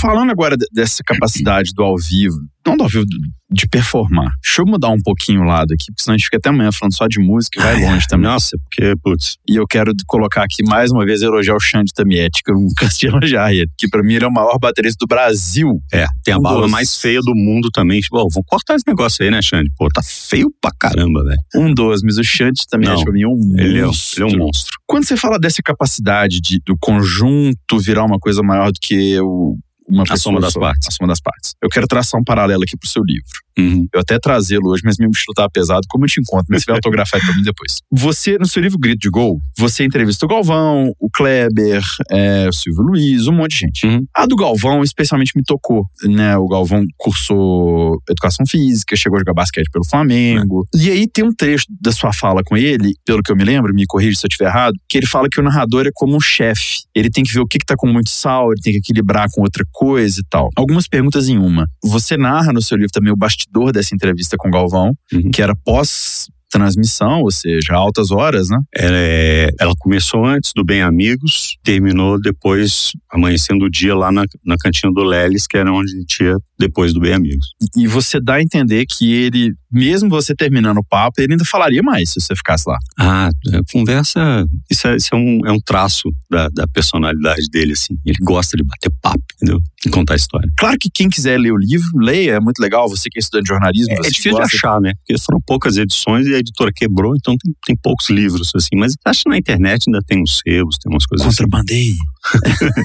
falando agora dessa capacidade do ao vivo, não do ao vivo, de performar. Deixa eu mudar um pouquinho o lado aqui, porque senão a gente fica até amanhã falando só de música e vai longe também. Nossa, porque, putz. E eu quero colocar aqui mais uma vez elogiar o Xande Tamietti, que eu nunca [laughs] assisti elogiar ele, que pra mim ele é o maior baterista do Brasil. É, tem a um barba mais feia do mundo também. Tipo, vou cortar esse negócio aí, né, Xande? Pô, tá feio pra caramba, velho. Um dos, mas o Xande Tamietti pra mim é um ele monstro. É, ele é um monstro. Quando você fala dessa capacidade de, do conjunto virar uma coisa maior do que o uma a soma das partes. A soma das partes. Eu quero traçar um paralelo aqui pro seu livro. Uhum. Eu até trazê-lo hoje, mas meu mochila tava pesado. Como eu te encontro? Mas você vai [laughs] autografar para mim depois. Você, no seu livro Grito de Gol, você entrevista o Galvão, o Kleber, é, o Silvio Luiz, um monte de gente. Uhum. A do Galvão, especialmente, me tocou. Né? O Galvão cursou Educação Física, chegou a jogar basquete pelo Flamengo. Uhum. E aí tem um trecho da sua fala com ele, pelo que eu me lembro, me corrija se eu estiver errado, que ele fala que o narrador é como um chefe. Ele tem que ver o que, que tá com muito sal, ele tem que equilibrar com outra coisa e tal. Algumas perguntas em uma. Você narra no seu livro também o bastidor dessa entrevista com o Galvão, uhum. que era pós transmissão, ou seja, altas horas, né? Ela, é, ela começou antes do Bem Amigos, terminou depois, amanhecendo o dia lá na, na cantina do Leles, que era onde a gente ia depois do Bem Amigos. E, e você dá a entender que ele, mesmo você terminando o papo, ele ainda falaria mais se você ficasse lá. Ah, conversa, isso é, isso é, um, é um traço da, da personalidade dele, assim. Ele gosta de bater papo, entendeu? E contar história. Claro que quem quiser ler o livro, leia, é muito legal. Você que é estudante de jornalismo, é, é difícil de achar, né? Porque foram poucas edições e a editora quebrou, então tem, tem poucos livros, assim. Mas acho que na internet ainda tem uns sebos, tem umas coisas Contrabandei. assim.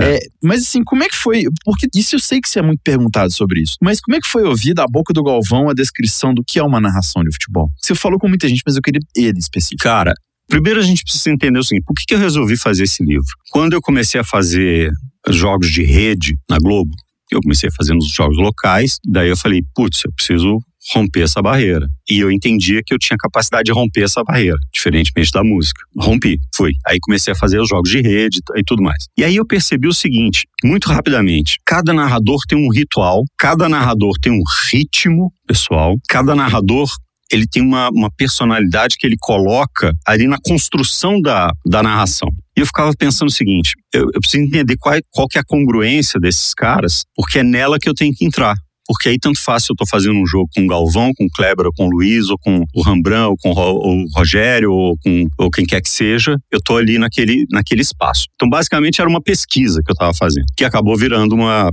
[laughs] é, mas assim, como é que foi? Porque isso eu sei que você é muito perguntado sobre isso. Mas como é que foi ouvir da boca do Galvão a descrição do que é uma narração de futebol? Você falou com muita gente, mas eu queria ele específico. Cara, Primeiro a gente precisa entender o seguinte: por que, que eu resolvi fazer esse livro? Quando eu comecei a fazer jogos de rede na Globo, eu comecei a fazer nos jogos locais, daí eu falei, putz, eu preciso romper essa barreira. E eu entendia que eu tinha capacidade de romper essa barreira, diferentemente da música. Rompi, fui. Aí comecei a fazer os jogos de rede e tudo mais. E aí eu percebi o seguinte, muito rapidamente: cada narrador tem um ritual, cada narrador tem um ritmo pessoal, cada narrador ele tem uma, uma personalidade que ele coloca ali na construção da, da narração. E eu ficava pensando o seguinte: eu, eu preciso entender qual, qual que é a congruência desses caras, porque é nela que eu tenho que entrar porque aí tanto faz se eu estou fazendo um jogo com o Galvão, com o Kleber, ou com o Luiz, ou com o Rambran, ou com o Rogério, ou com ou quem quer que seja, eu estou ali naquele, naquele espaço. Então, basicamente, era uma pesquisa que eu estava fazendo, que acabou virando uma,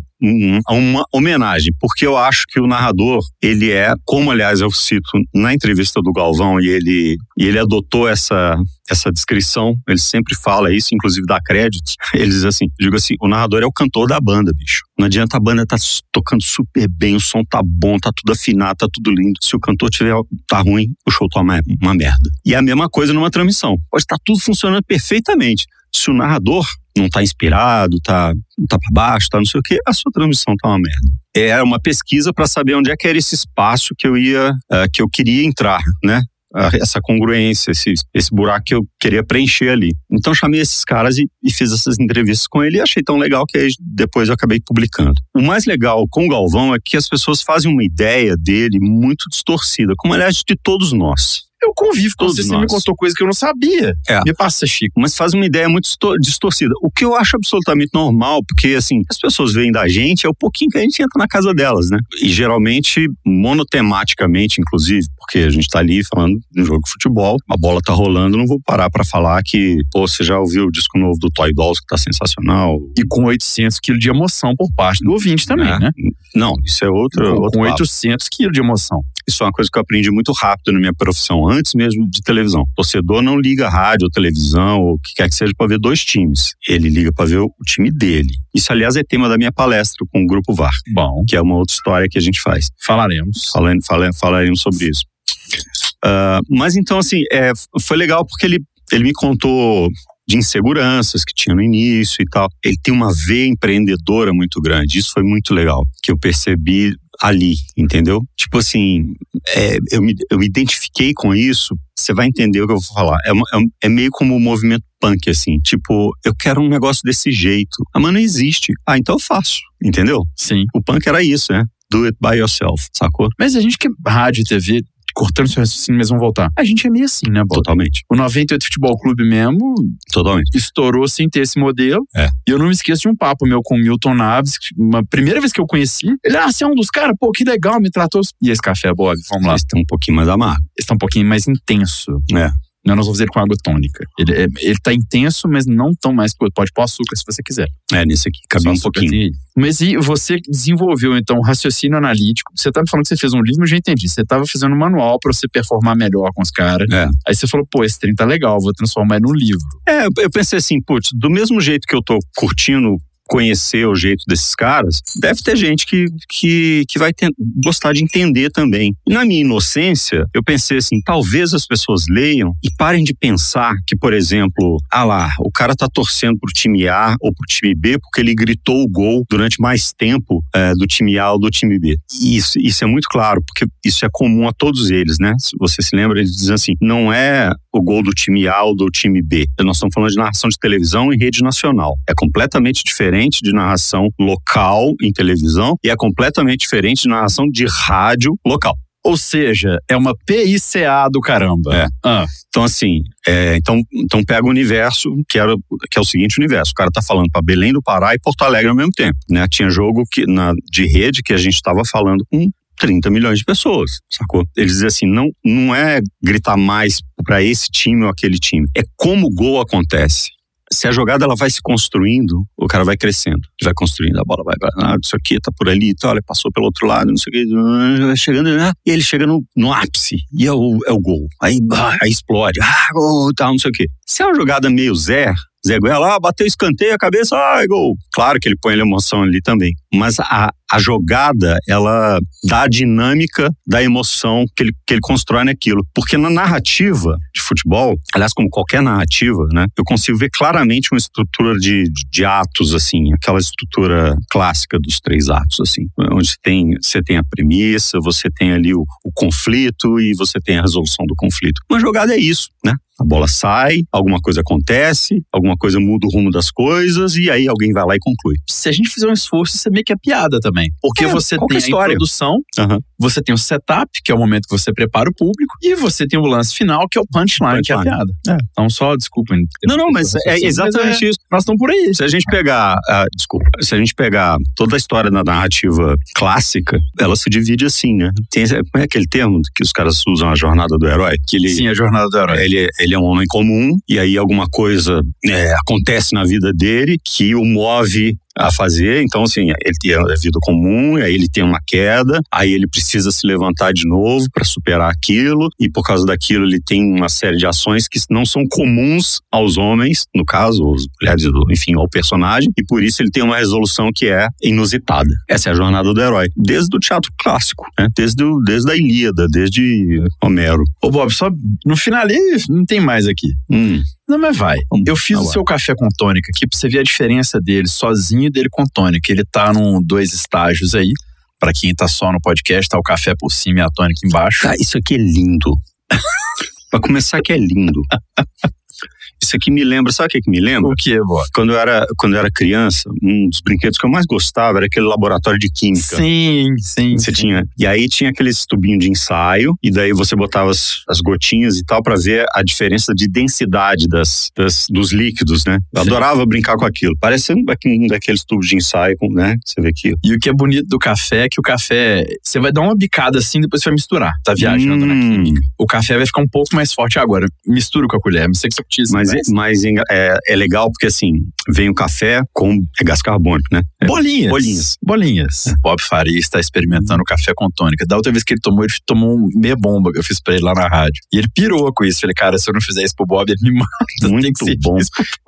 uma homenagem, porque eu acho que o narrador, ele é, como aliás eu cito na entrevista do Galvão, e ele, e ele adotou essa, essa descrição, ele sempre fala isso, inclusive dá créditos. [laughs] Ele diz assim: digo assim, o narrador é o cantor da banda, bicho. Não adianta a banda tá tocando super bem, o som tá bom, tá tudo afinado, tá tudo lindo. Se o cantor tiver tá ruim, o show tá uma, uma merda. E é a mesma coisa numa transmissão. Pode estar tá tudo funcionando perfeitamente. Se o narrador não tá inspirado, tá, tá para baixo, tá não sei o que, a sua transmissão tá uma merda. É uma pesquisa para saber onde é que era esse espaço que eu ia, uh, que eu queria entrar, né? Essa congruência, esse, esse buraco que eu queria preencher ali. Então chamei esses caras e, e fiz essas entrevistas com ele e achei tão legal que depois eu acabei publicando. O mais legal com o Galvão é que as pessoas fazem uma ideia dele muito distorcida, como aliás de todos nós. Eu convivo com você, você me contou coisa que eu não sabia. É. Me passa, Chico. Mas faz uma ideia muito distorcida. O que eu acho absolutamente normal, porque assim, as pessoas veem da gente, é o pouquinho que a gente entra na casa delas, né? E geralmente, monotematicamente, inclusive, porque a gente tá ali falando de um jogo de futebol, a bola tá rolando, não vou parar para falar que, pô, você já ouviu o disco novo do Toy Dolls que tá sensacional. E com 800 quilos de emoção por parte do ouvinte também, é. né? Não, isso é outro. Com, outro com 800 quilos de emoção. Isso é uma coisa que eu aprendi muito rápido na minha profissão antes mesmo de televisão. O torcedor não liga rádio ou televisão ou o que quer que seja para ver dois times. Ele liga para ver o time dele. Isso, aliás, é tema da minha palestra com o Grupo VAR. Bom. Que é uma outra história que a gente faz. Falaremos. Falando, falaremos sobre isso. Uh, mas então, assim, é, foi legal porque ele, ele me contou de inseguranças que tinha no início e tal. Ele tem uma veia empreendedora muito grande. Isso foi muito legal, que eu percebi ali, entendeu? Tipo assim, é, eu, me, eu me identifiquei com isso, você vai entender o que eu vou falar. É, uma, é, é meio como o um movimento punk, assim. Tipo, eu quero um negócio desse jeito. Ah, mas não existe. Ah, então eu faço, entendeu? Sim. O punk era isso, né? Do it by yourself, sacou? Mas a gente que é rádio e TV cortando seu raciocínio, mas vão voltar. A gente é meio assim, né, Bob? Totalmente. O 98 Futebol Clube mesmo. Totalmente. Estourou sem ter esse modelo. É. E eu não me esqueço de um papo meu com o Milton Naves, uma primeira vez que eu conheci. Ele, ah, você é um dos caras, pô, que legal, me tratou. E esse café, Bob? Vamos lá. Esse tá um pouquinho mais amargo. Esse tá um pouquinho mais intenso. É. Não, nós vamos fazer com água tônica. Ele, é, ele tá intenso, mas não tão mais. Pode pôr açúcar se você quiser. É, nesse aqui, cabe um pouquinho. Mas e você desenvolveu, então, raciocínio analítico. Você tá me falando que você fez um livro, eu já entendi. Você tava fazendo um manual para você performar melhor com os caras. É. Aí você falou, pô, esse trem tá legal, vou transformar num livro. É, eu pensei assim, putz, do mesmo jeito que eu tô curtindo conhecer o jeito desses caras, deve ter gente que, que, que vai ter, gostar de entender também. E na minha inocência, eu pensei assim: talvez as pessoas leiam e parem de pensar que, por exemplo, ah lá, o cara tá torcendo pro time A ou pro time B porque ele gritou o gol durante mais tempo é, do time A ou do time B. Isso, isso é muito claro, porque isso é comum a todos eles, né? Se você se lembra, eles dizem assim: não é o gol do time A ou do time B. Nós estamos falando de narração de televisão em rede nacional. É completamente diferente de narração local em televisão e é completamente diferente de narração de rádio local. Ou seja, é uma PICA do caramba. É. Ah. Então, assim, é, então, então pega o universo, que, era, que é o seguinte universo. O cara tá falando para Belém do Pará e Porto Alegre ao mesmo tempo. Né? Tinha jogo que, na, de rede que a gente estava falando com 30 milhões de pessoas, sacou? Eles dizem assim, não, não é gritar mais para esse time ou aquele time, é como o gol acontece. Se a jogada ela vai se construindo, o cara vai crescendo, vai construindo, a bola vai, ah, isso aqui tá por ali, tá, olha, passou pelo outro lado, não sei o que, vai chegando, né? e ele chega no, no ápice, e é o, é o gol. Aí, aí explode, ah, gol, tal, não sei o que. Se é uma jogada meio zero, Zé Goiás bateu escanteio, a cabeça, ai, gol. Claro que ele põe a emoção ali também. Mas a, a jogada, ela dá a dinâmica da emoção que ele, que ele constrói naquilo. Porque na narrativa de futebol, aliás, como qualquer narrativa, né, eu consigo ver claramente uma estrutura de, de atos, assim, aquela estrutura clássica dos três atos, assim, onde tem, você tem a premissa, você tem ali o, o conflito e você tem a resolução do conflito. Uma jogada é isso, né? A bola sai, alguma coisa acontece, alguma coisa muda o rumo das coisas e aí alguém vai lá e conclui. Se a gente fizer um esforço, você meio que é piada também. Porque É, você tem a história. introdução, Aham. Você tem o setup, que é o momento que você prepara o público, e você tem o lance final, que é o punchline, que é a Punchline. piada. É. Então, só desculpa. Não, não, mas é exatamente isso. Nós estamos por aí. Se a gente pegar, ah, desculpa, se a gente pegar toda a história da narrativa clássica, ela se divide assim, né? Tem, como é aquele termo que os caras usam a jornada do herói? Que ele, Sim, a jornada do herói. Ele, ele é um homem comum e aí alguma coisa é, acontece na vida dele que o move a fazer. Então, assim, ele tem a vida comum, e aí ele tem uma queda, aí ele precisa se levantar de novo para superar aquilo, e por causa daquilo ele tem uma série de ações que não são comuns aos homens, no caso, os mulheres, enfim, ao personagem, e por isso ele tem uma resolução que é inusitada. Essa é a jornada do herói. Desde o teatro clássico, né? desde, o, desde a Ilíada, desde Homero. Ô, Bob, só no final ali, não tem mais aqui. Hum. Não, mas vai. Vamos Eu fiz lá. o seu café com tônica aqui pra você ver a diferença dele sozinho e dele com tônica. Ele tá num dois estágios aí. Pra quem tá só no podcast, tá o café por cima e a tônica embaixo. Cara, isso aqui é lindo. [laughs] pra começar que é lindo. Isso aqui me lembra, sabe o que, que me lembra? O que, Bob? Quando eu, era, quando eu era criança, um dos brinquedos que eu mais gostava era aquele laboratório de química. Sim, sim. Você sim. tinha. E aí tinha aqueles tubinhos de ensaio, e daí você botava as, as gotinhas e tal pra ver a diferença de densidade das, das- dos líquidos, né? Eu Sim. adorava brincar com aquilo. Parece um daqueles tubos de ensaio, né? Você vê aqui. E o que é bonito do café é que o café, você vai dar uma bicada assim, depois você vai misturar. Tá viajando na Hum. química. O café vai ficar um pouco mais forte agora. Mistura com a colher. Não sei que você curte isso, Mas, é, mas é, é legal porque assim, vem o café com é gás carbônico, né? É. Bolinhas. Bolinhas. Bolinhas. Bob Faria está experimentando o café com tônica. Da outra vez que ele tomou, ele tomou um meia bomba que eu fiz pra ele lá na rádio. E ele pirou com isso. Falei, cara, se eu não fizer isso pro Bob, ele me [laughs] mata. Tem Muito que ser bom.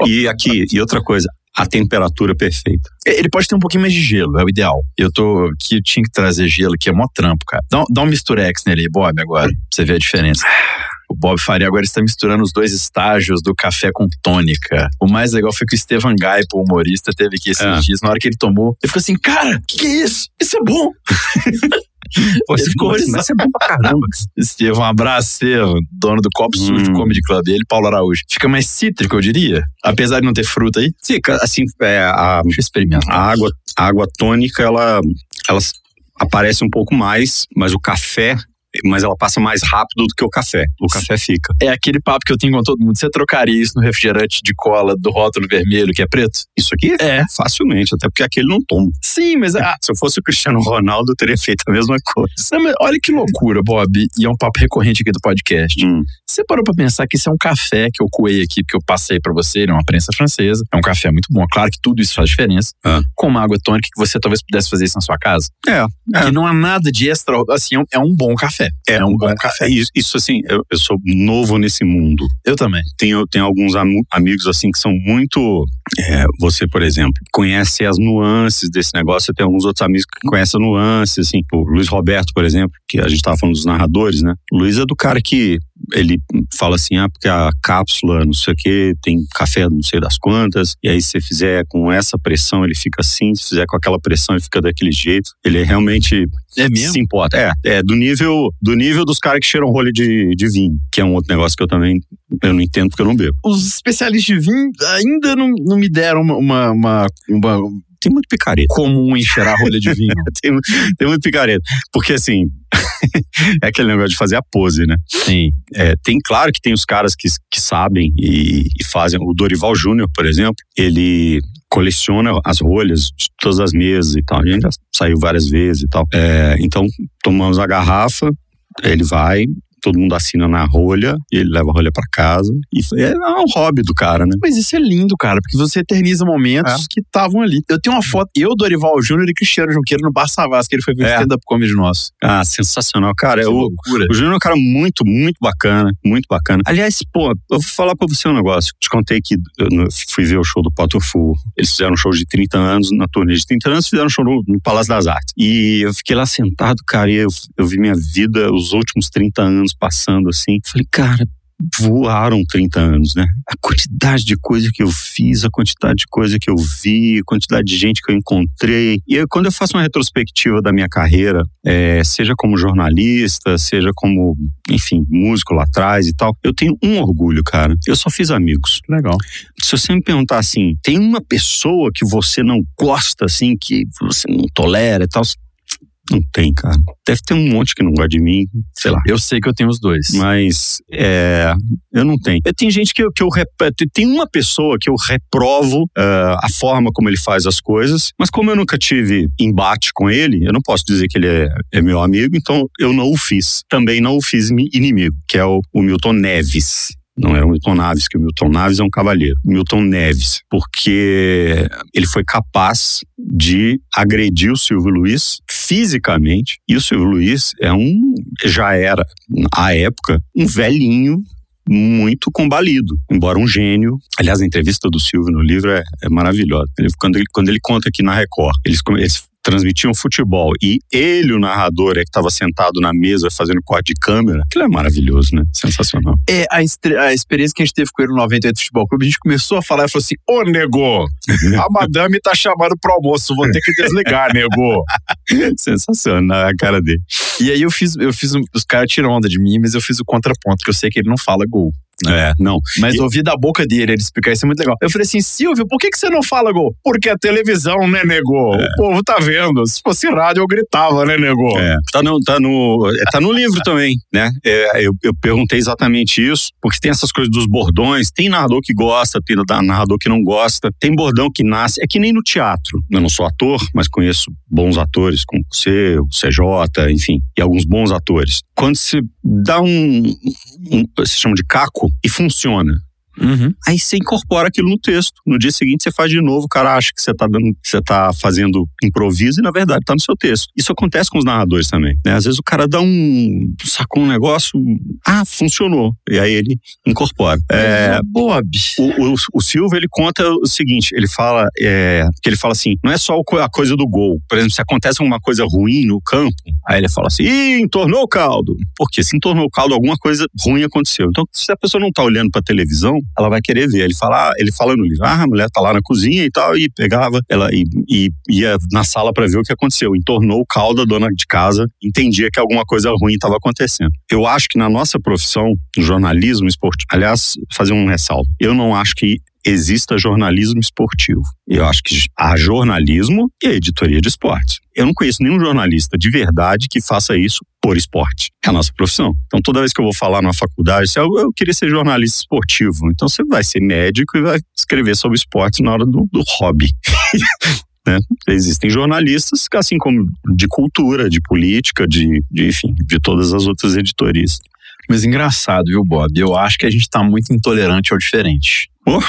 E aqui, e outra coisa, a temperatura perfeita. Ele pode ter um pouquinho mais de gelo, é o ideal. Eu tô aqui, eu tinha que trazer gelo, que é mó trampo, cara. Dá, um- dá um misturex nele aí, Bob, agora, pra você ver a diferença. [sighs] O Bob Faria agora está misturando os dois estágios do café com tônica. O mais legal foi que o Estevan Gaipo, o humorista, teve aqui esses É. dias. Na hora que ele tomou, ele ficou assim: Cara, o que, que é isso? Isso é bom. [laughs] Pô, Ele ficou mas, mas é bom pra caramba. [laughs] Estevam, um abraço, Estevam, dono do Copo Sujo Hum. Comedy Club. Ele, Paulo Araújo. Fica mais cítrico, eu diria. Apesar de não ter fruta aí. Fica, assim, é, a, Deixa eu experimentar. a água, a água tônica, ela, ela aparece um pouco mais, mas o café, mas ela passa mais rápido do que o café. O café fica. É aquele papo que eu tenho com todo mundo. Você trocaria isso no refrigerante de cola do rótulo vermelho, que é preto? Isso aqui? É. Facilmente, até porque aquele não toma. Sim, mas, ah, Se eu fosse o Cristiano Ronaldo, eu teria feito a mesma coisa. não, olha que loucura, Bob. E é um papo recorrente aqui do podcast. Hum. Você parou pra pensar que isso é um café que eu coei aqui, porque eu passei pra você, ele é uma prensa francesa. É um café muito bom. Claro que tudo isso faz diferença. Ah. Com uma água tônica que você talvez pudesse fazer isso na sua casa. É, Que não há nada de extra. Assim, é um- é bom café. É um bom café. Isso, isso, assim, eu, eu sou novo nesse mundo. Eu também. Tenho, tenho alguns amu- amigos assim que são muito. é, você, por exemplo, conhece as nuances desse negócio. Eu tenho alguns outros amigos que conhecem as nuances, assim. O Luiz Roberto, por exemplo, que a gente tava falando dos narradores, né? O Luiz é do cara que ele fala assim: ah, porque a cápsula, não sei o quê, tem café não sei das quantas, e aí se você fizer com essa pressão, ele fica assim, se fizer com aquela pressão, ele fica daquele jeito. Ele é realmente É mesmo? se importa. É, é do nível do nível dos caras que cheiram rolha de, de vinho, que é um outro negócio que eu também eu não entendo porque eu não bebo. Os especialistas de vinho ainda não, não me deram uma, uma, uma, uma Tem muito picareta. comum em cheirar rolha de vinho. [laughs] Tem, tem muito picareta. Porque assim, [laughs] é aquele negócio de fazer a pose, né? Sim. É, tem, claro que tem os caras que, que sabem e, e fazem. O Dorival Júnior, por exemplo, ele coleciona as rolhas de todas as mesas e tal. A gente já saiu várias vezes e tal. É, então, tomamos a garrafa, ele vai, todo mundo assina na rolha, e ele leva a rolha pra casa. E foi- é um hobby do cara, né? Mas isso é lindo, cara, porque você eterniza momentos É. que estavam ali. Eu tenho uma foto, eu, Dorival Júnior e Cristiano Junqueiro no Bar Savassi, que ele foi ver o É. stand-up comedy nosso. Ah, sensacional. Cara, Que o, loucura. o Júnior é um cara muito, muito bacana, muito bacana. Aliás, pô, eu vou falar pra você um negócio. Te contei que eu fui ver o show do Potofu. Eles fizeram um show de 30 anos, na turnê de 30 anos, fizeram um show no, no Palácio das Artes. E eu fiquei lá sentado, cara, e eu, eu vi minha vida, os últimos 30 anos passando assim. Falei, cara, voaram 30 anos, né? A quantidade de coisa que eu fiz, a quantidade de coisa que eu vi, a quantidade de gente que eu encontrei. E eu, quando eu faço uma retrospectiva da minha carreira, é, seja como jornalista, seja como, enfim, músico lá atrás e tal, eu tenho um orgulho, cara. Eu só fiz amigos. Legal. Se você me perguntar assim, tem uma pessoa que você não gosta, assim, que você não tolera e tal, não tem, cara. Deve ter um monte que não gosta de mim, sei lá. Eu sei que eu tenho os dois. Mas é, eu não tenho. Tem gente que, eu, que eu tem uma pessoa que eu reprovo uh, a forma como ele faz as coisas, mas como eu nunca tive embate com ele, eu não posso dizer que ele é, é meu amigo, então eu não o fiz. Também não o fiz inimigo, que é o, o Milton Neves. Não é o Milton Naves, que o Milton Naves é um cavaleiro. Milton Neves, porque ele foi capaz de agredir o Silvio Luiz fisicamente. E o Silvio Luiz é um, já era, à época, um velhinho muito combalido, embora um gênio. Aliás, a entrevista do Silvio no livro é, é maravilhosa. Ele, quando, ele, quando ele conta aqui na Record, eles, eles transmitiam futebol e ele, o narrador, é que estava sentado na mesa fazendo corte de câmera, aquilo é maravilhoso, né? Sensacional. É, a, a experiência que a gente teve com ele no 98 Futebol Clube, a gente começou a falar e falou assim: Ô, nego, a madame tá chamando pro almoço, vou ter que desligar, nego. [laughs] Sensacional a cara dele. E aí eu fiz, eu fiz um, os caras tiram onda de mim, mas eu fiz o contraponto, que eu sei que ele não fala gol. É, não. Mas e... ouvir da boca dele ele explicar isso é muito legal. Eu falei assim, Silvio, por que, que você não fala gol? Porque a televisão, né, negou? É. O povo tá vendo. Se fosse rádio, eu gritava, né, negou? É. Tá no, tá no, é, tá no livro também, né? É, eu, eu perguntei exatamente isso, porque tem essas coisas dos bordões, tem narrador que gosta, tem narrador que não gosta, tem bordão que nasce, é que nem no teatro. Eu não sou ator, mas conheço bons atores, como você, o CJ, enfim, e alguns bons atores. Quando se dá um, um se chama de caco, e funciona. Uhum. Aí você incorpora aquilo no texto. No dia seguinte você faz de novo, o cara acha que você está dando, você tá fazendo improviso e na verdade está no seu texto. Isso acontece com os narradores também. Né? Às vezes o cara dá um. sacou um negócio, ah, funcionou. E aí ele incorpora. É, Bob. O, o, o Silva ele conta o seguinte: ele fala é, que ele fala assim: não é só a coisa do gol. Por exemplo, se acontece alguma coisa ruim no campo, aí ele fala assim: Ih, entornou o caldo. Porque se entornou o caldo, alguma coisa ruim aconteceu. Então, se a pessoa não está olhando para televisão, ela vai querer ver. Ele fala, ele fala no livro, ah, a mulher tá lá na cozinha e tal, e pegava, ela e, e ia na sala para ver o que aconteceu. Entornou o caldo da dona de casa, entendia que alguma coisa ruim estava acontecendo. Eu acho que na nossa profissão, jornalismo esportivo, aliás, fazer um ressalvo, eu não acho que exista jornalismo esportivo. Eu acho que há jornalismo e a editoria de esportes. Eu não conheço nenhum jornalista de verdade que faça isso por esporte. É a nossa profissão. Então, toda vez que eu vou falar numa faculdade, eu, eu queria ser jornalista esportivo. Então, você vai ser médico e vai escrever sobre esportes na hora do, do hobby. [laughs] Né? Existem jornalistas, assim como de cultura, de política, de, de, enfim, de todas as outras editorias. Mas engraçado, viu, Bob? Eu acho que a gente está muito intolerante ao diferente. Oh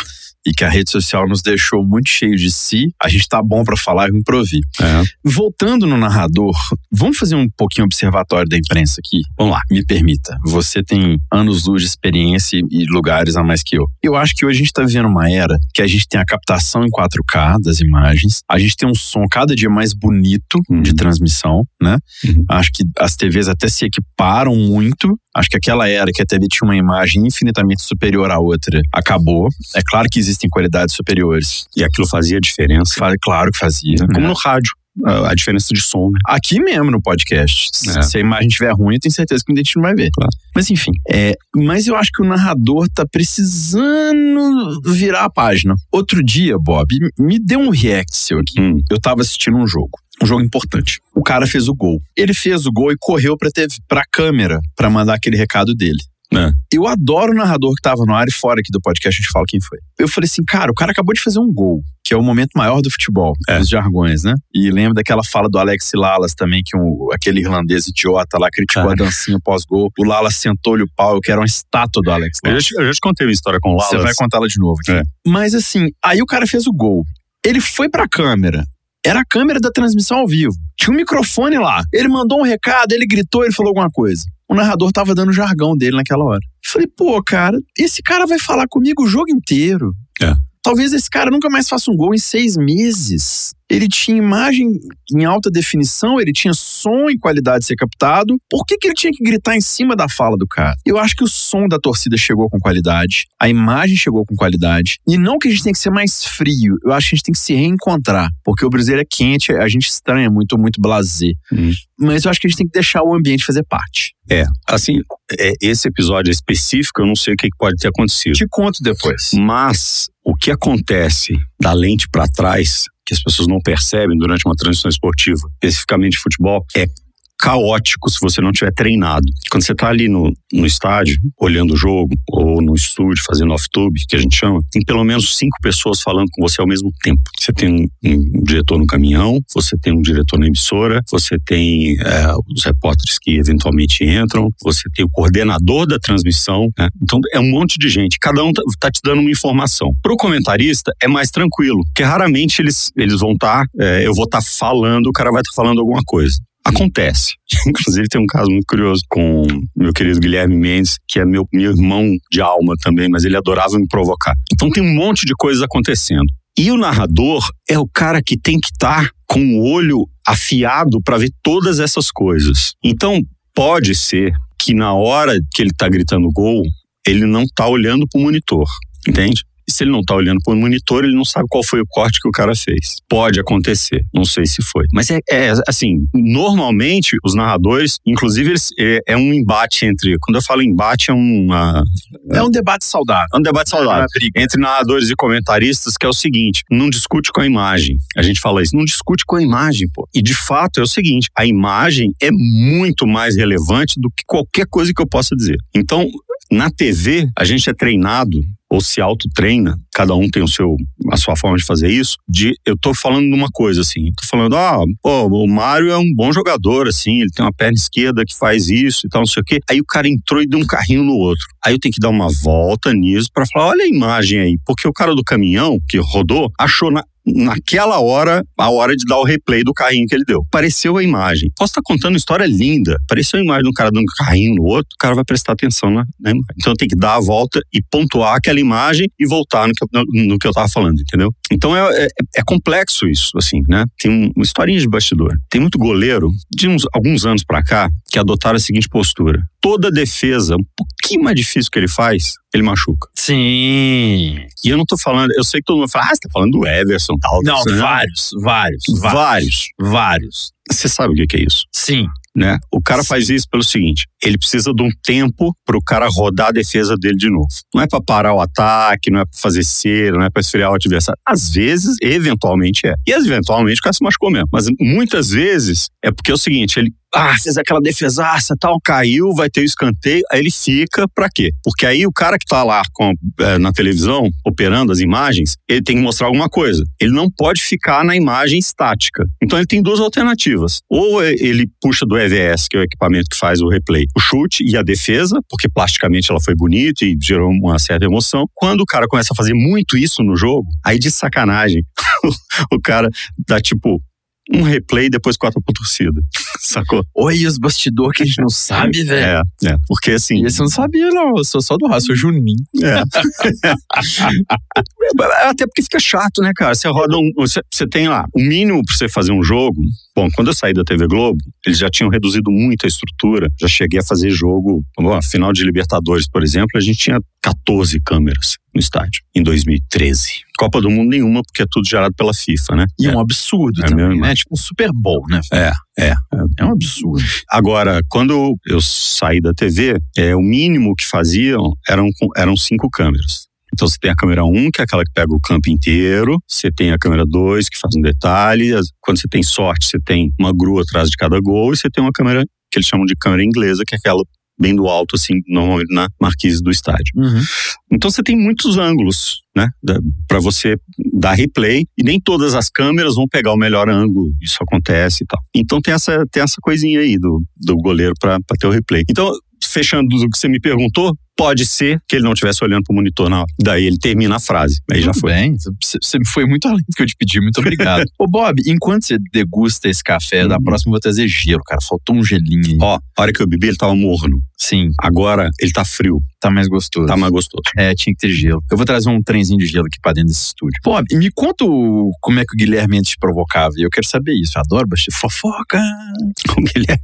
e que a rede social nos deixou muito cheio de si, a gente tá bom para falar e improvir. É. Voltando no narrador, vamos fazer um pouquinho observatório da imprensa aqui? Vamos lá, me permita. Você tem anos-luz de experiência e lugares a mais que eu. Eu acho que hoje a gente tá vivendo uma era que a gente tem a captação em 4K das imagens, a gente tem um som cada dia mais bonito uhum. de transmissão, né? Uhum. Acho que as TVs até se equiparam muito Acho que aquela era que a TV tinha uma imagem infinitamente superior à outra acabou. É claro que existem qualidades superiores. E aquilo fazia diferença? Claro que fazia. Como né? no rádio a diferença de som. Né? Aqui mesmo no podcast. É. Se a imagem estiver ruim, eu tenho certeza que a gente não vai ver. Claro. Mas enfim. É, mas eu acho que o narrador tá precisando virar a página. Outro dia, Bob, me deu um react seu aqui. Hum. Eu tava assistindo um jogo um jogo importante. O cara fez o gol. Ele fez o gol e correu pra, TV, pra câmera para mandar aquele recado dele. É. Eu adoro o narrador que tava no ar e fora aqui do podcast, a gente fala quem foi. Eu falei assim, cara, o cara acabou de fazer um gol, que é o momento maior do futebol, é. dos jargões, né? E lembra daquela fala do Alex Lalas também, que um, aquele irlandês idiota lá criticou cara. a dancinha pós-gol. O Lalas sentou-lhe o pau, eu quero uma estátua do Alex Lalas. Eu já, eu já te contei uma história com o Lalas. Você vai contar ela de novo aqui. É. Mas assim, aí o cara fez o gol. Ele foi pra câmera, era a câmera da transmissão ao vivo. Tinha um microfone lá. Ele mandou um recado, ele gritou, ele falou alguma coisa. O narrador tava dando o jargão dele naquela hora. Falei, pô, cara, esse cara vai falar comigo o jogo inteiro. É. Talvez esse cara nunca mais faça um gol em seis meses. Ele tinha imagem em alta definição, ele tinha som em qualidade de ser captado. Por que, que ele tinha que gritar em cima da fala do cara? Eu acho que o som da torcida chegou com qualidade, a imagem chegou com qualidade. E não que a gente tem que ser mais frio, eu acho que a gente tem que se reencontrar. Porque o Brasileiro é quente, a gente estranha muito, muito blazer. Hum. Mas eu acho que a gente tem que deixar o ambiente fazer parte. É, assim, é, esse episódio específico, eu não sei o que pode ter acontecido. Te conto depois. Mas o que acontece da lente para trás, que as pessoas não percebem durante uma transmissão esportiva, especificamente futebol, é caótico se você não tiver treinado. Quando você está ali no, no estádio, olhando o jogo, ou no estúdio, fazendo off-tube, que a gente chama, tem pelo menos cinco pessoas falando com você ao mesmo tempo. Você tem um, um diretor no caminhão, você tem um diretor na emissora, você tem é, os repórteres que eventualmente entram, você tem o coordenador da transmissão. Né? Então é um monte de gente, cada um tá, tá te dando uma informação. Para o comentarista é mais tranquilo, porque raramente eles, eles vão estar, tá, é, eu vou estar tá falando, o cara vai estar tá falando alguma coisa. Acontece. [laughs] Inclusive, tem um caso muito curioso com meu querido Guilherme Mendes, que é meu, meu irmão de alma também, mas ele adorava me provocar. Então, tem um monte de coisas acontecendo. E o narrador é o cara que tem que estar tá com o olho afiado para ver todas essas coisas. Então, pode ser que na hora que ele está gritando gol, ele não está olhando para o monitor, entende? E se ele não está olhando para o monitor, ele não sabe qual foi o corte que o cara fez. Pode acontecer, não sei se foi. Mas é, é assim, normalmente os narradores, inclusive eles, é, é, um embate entre, quando eu falo embate é uma é um debate saudável. É um debate saudável é entre narradores e comentaristas que é o seguinte, não discute com a imagem. A gente fala isso, não discute com a imagem, pô. E de fato é o seguinte, a imagem é muito mais relevante do que qualquer coisa que eu possa dizer. Então, na TV, a gente é treinado ou se autotreina, cada um tem o seu, a sua forma de fazer isso, de eu tô falando de uma coisa assim, tô falando, ah, pô, o Mário é um bom jogador, assim, ele tem uma perna esquerda que faz isso e tal, não sei o quê. Aí o cara entrou e deu um carrinho no outro. Aí eu tenho que dar uma volta nisso para falar, olha a imagem aí, porque o cara do caminhão que rodou achou na, naquela hora, a hora de dar o replay do carrinho que ele deu. Apareceu a imagem. Posso estar contando uma história linda. Apareceu a imagem do cara dando um carrinho no outro, o cara vai prestar atenção na, na imagem. Então tem que dar a volta e pontuar aquela imagem e voltar no que eu, no que eu tava falando, entendeu? Então é, é, é complexo isso, assim, né? Tem uma historinha de bastidor. Tem muito goleiro, de uns, alguns anos para cá, que adotaram a seguinte postura. Toda defesa, um pouquinho mais difícil que ele faz, ele machuca. Sim. E eu não tô falando, eu sei que todo mundo fala, ah, você tá falando do Everson tal. Não, vários, vários, vários, vários, vários. Você sabe o que é isso? Sim. Né? O cara faz isso pelo seguinte: ele precisa de um tempo para o cara rodar a defesa dele de novo. Não é para parar o ataque, não é para fazer cera, não é para esfriar o adversário. Às vezes, eventualmente é. E eventualmente o cara se machucou mesmo. Mas muitas vezes é porque é o seguinte: ele ah, fez aquela defesaça tal, caiu, vai ter o escanteio, aí ele fica para quê? Porque aí o cara que tá lá com, é, na televisão, operando as imagens, ele tem que mostrar alguma coisa. Ele não pode ficar na imagem estática. Então ele tem duas alternativas. Ou ele puxa do EVS, que é o equipamento que faz o replay, o chute e a defesa, porque plasticamente ela foi bonita e gerou uma certa emoção. Quando o cara começa a fazer muito isso no jogo, aí de sacanagem, [laughs] o cara dá tipo um replay e depois quatro pra torcida. [laughs] Sacou? Oi, os bastidores que a gente não sabe, velho. É, é. Porque assim. Esse eu não sabia, não. Eu sou só do raço, sou Juninho. [laughs] É. Até porque fica chato, né, cara? Você roda um. Você, você tem lá, o mínimo pra você fazer um jogo. Bom, quando eu saí da TV Globo, eles já tinham reduzido muito a estrutura. Já cheguei a fazer jogo. Bom, final de Libertadores, por exemplo, a gente tinha 14 câmeras no estádio, em 2013. Copa do Mundo nenhuma, porque é tudo gerado pela FIFA, né? E é um absurdo é também, né? Tipo um Super Bowl, né? É, é. É um absurdo. Agora, quando eu saí da TV, é, o mínimo que faziam eram, eram cinco câmeras. Então você tem a câmera 1, que é aquela que pega o campo inteiro, você tem a câmera 2, que faz um detalhe, quando você tem sorte, você tem uma grua atrás de cada gol, e você tem uma câmera que eles chamam de câmera inglesa, que é aquela bem do alto, assim, normalmente na marquise do estádio. Uhum. Então você tem muitos ângulos, né, para você dar replay e nem todas as câmeras vão pegar o melhor ângulo. Isso acontece e tal. Então tem essa tem essa coisinha aí do, do goleiro para ter o replay. Então fechando do que você me perguntou, Pode ser que ele não estivesse olhando pro monitor na hora. Daí ele termina a frase. Aí já Tudo foi. bem, você foi muito além do que eu te pedi, muito obrigado. [laughs] Ô Bob, enquanto você degusta esse café, da Uhum. próxima eu vou trazer gelo, cara. Faltou um gelinho aí. Ó, a hora que eu bebi, ele tava morno. Sim, Agora ele tá frio, tá mais gostoso. tá mais gostoso. É, tinha que ter gelo. Eu vou trazer um trenzinho de gelo aqui pra dentro desse estúdio. Bob, me conta como é que o Guilherme te provocava. E eu quero saber isso. Eu adoro bastante fofoca. [laughs] O Guilherme,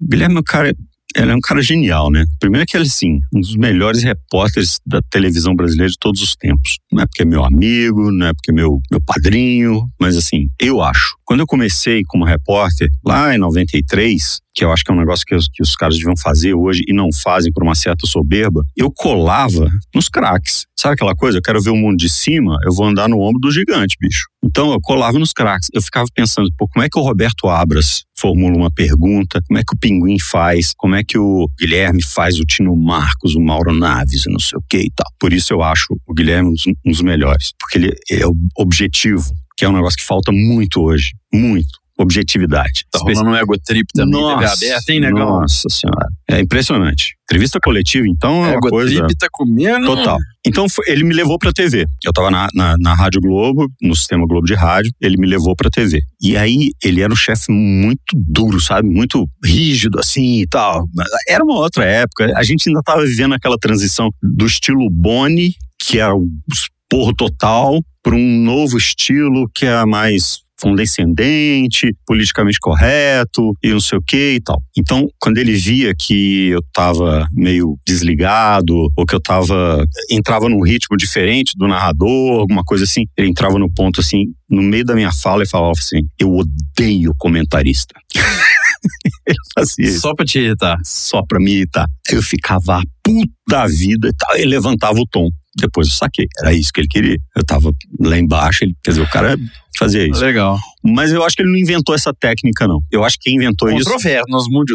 o Guilherme é um cara. Ele é um cara genial, né? Primeiro que ele, assim, um dos melhores repórteres da televisão brasileira de todos os tempos. Não é porque é meu amigo, não é porque é meu, meu padrinho, mas assim, eu acho. Quando eu comecei como repórter, lá em 93, que eu acho que é um negócio que os, que os caras deviam fazer hoje e não fazem por uma certa soberba, eu colava nos craques. Sabe aquela coisa? Eu quero ver o mundo de cima, eu vou andar no ombro do gigante, bicho. Então eu colava nos craques. Eu ficava pensando, pô, como é que o Roberto Abras formula uma pergunta? Como é que o Pinguim faz? Como é que o Guilherme faz o Tino Marcos, o Mauro Naves, não sei o que e tal. Por isso eu acho o Guilherme um dos, melhores. Porque ele é objetivo, que é um negócio que falta muito hoje. Muito. Objetividade. Tá rolando um ego trip também, TV Nossa, aberta, hein, negão? Nossa senhora. É impressionante. Entrevista coletiva, então, é uma Ego coisa trip tá comendo. total. Então foi- ele me levou pra TV. Eu tava na, na, na Rádio Globo, no Sistema Globo de Rádio, ele me levou pra TV. E aí ele era um chefe muito duro, sabe? Muito rígido assim e tal. Era uma outra época. A gente ainda tava vivendo aquela transição do estilo Boni, que era o esporro total, para um novo estilo que é mais condescendente, politicamente correto e não sei o que e tal. Então, quando ele via que eu tava meio desligado ou que eu tava entrava num ritmo diferente do narrador, alguma coisa assim, ele entrava no ponto assim, no meio da minha fala e falava assim: "Eu odeio comentarista". [laughs] ele fazia isso Só pra te irritar. só pra me irritar. Eu ficava a puta da vida e tal. Ele levantava o tom. Depois eu saquei. Era isso que ele queria. Eu tava lá embaixo, ele, quer dizer, o cara fazia isso. Legal. Mas eu acho que ele não inventou essa técnica, não. Eu acho que quem inventou isso. Controverso.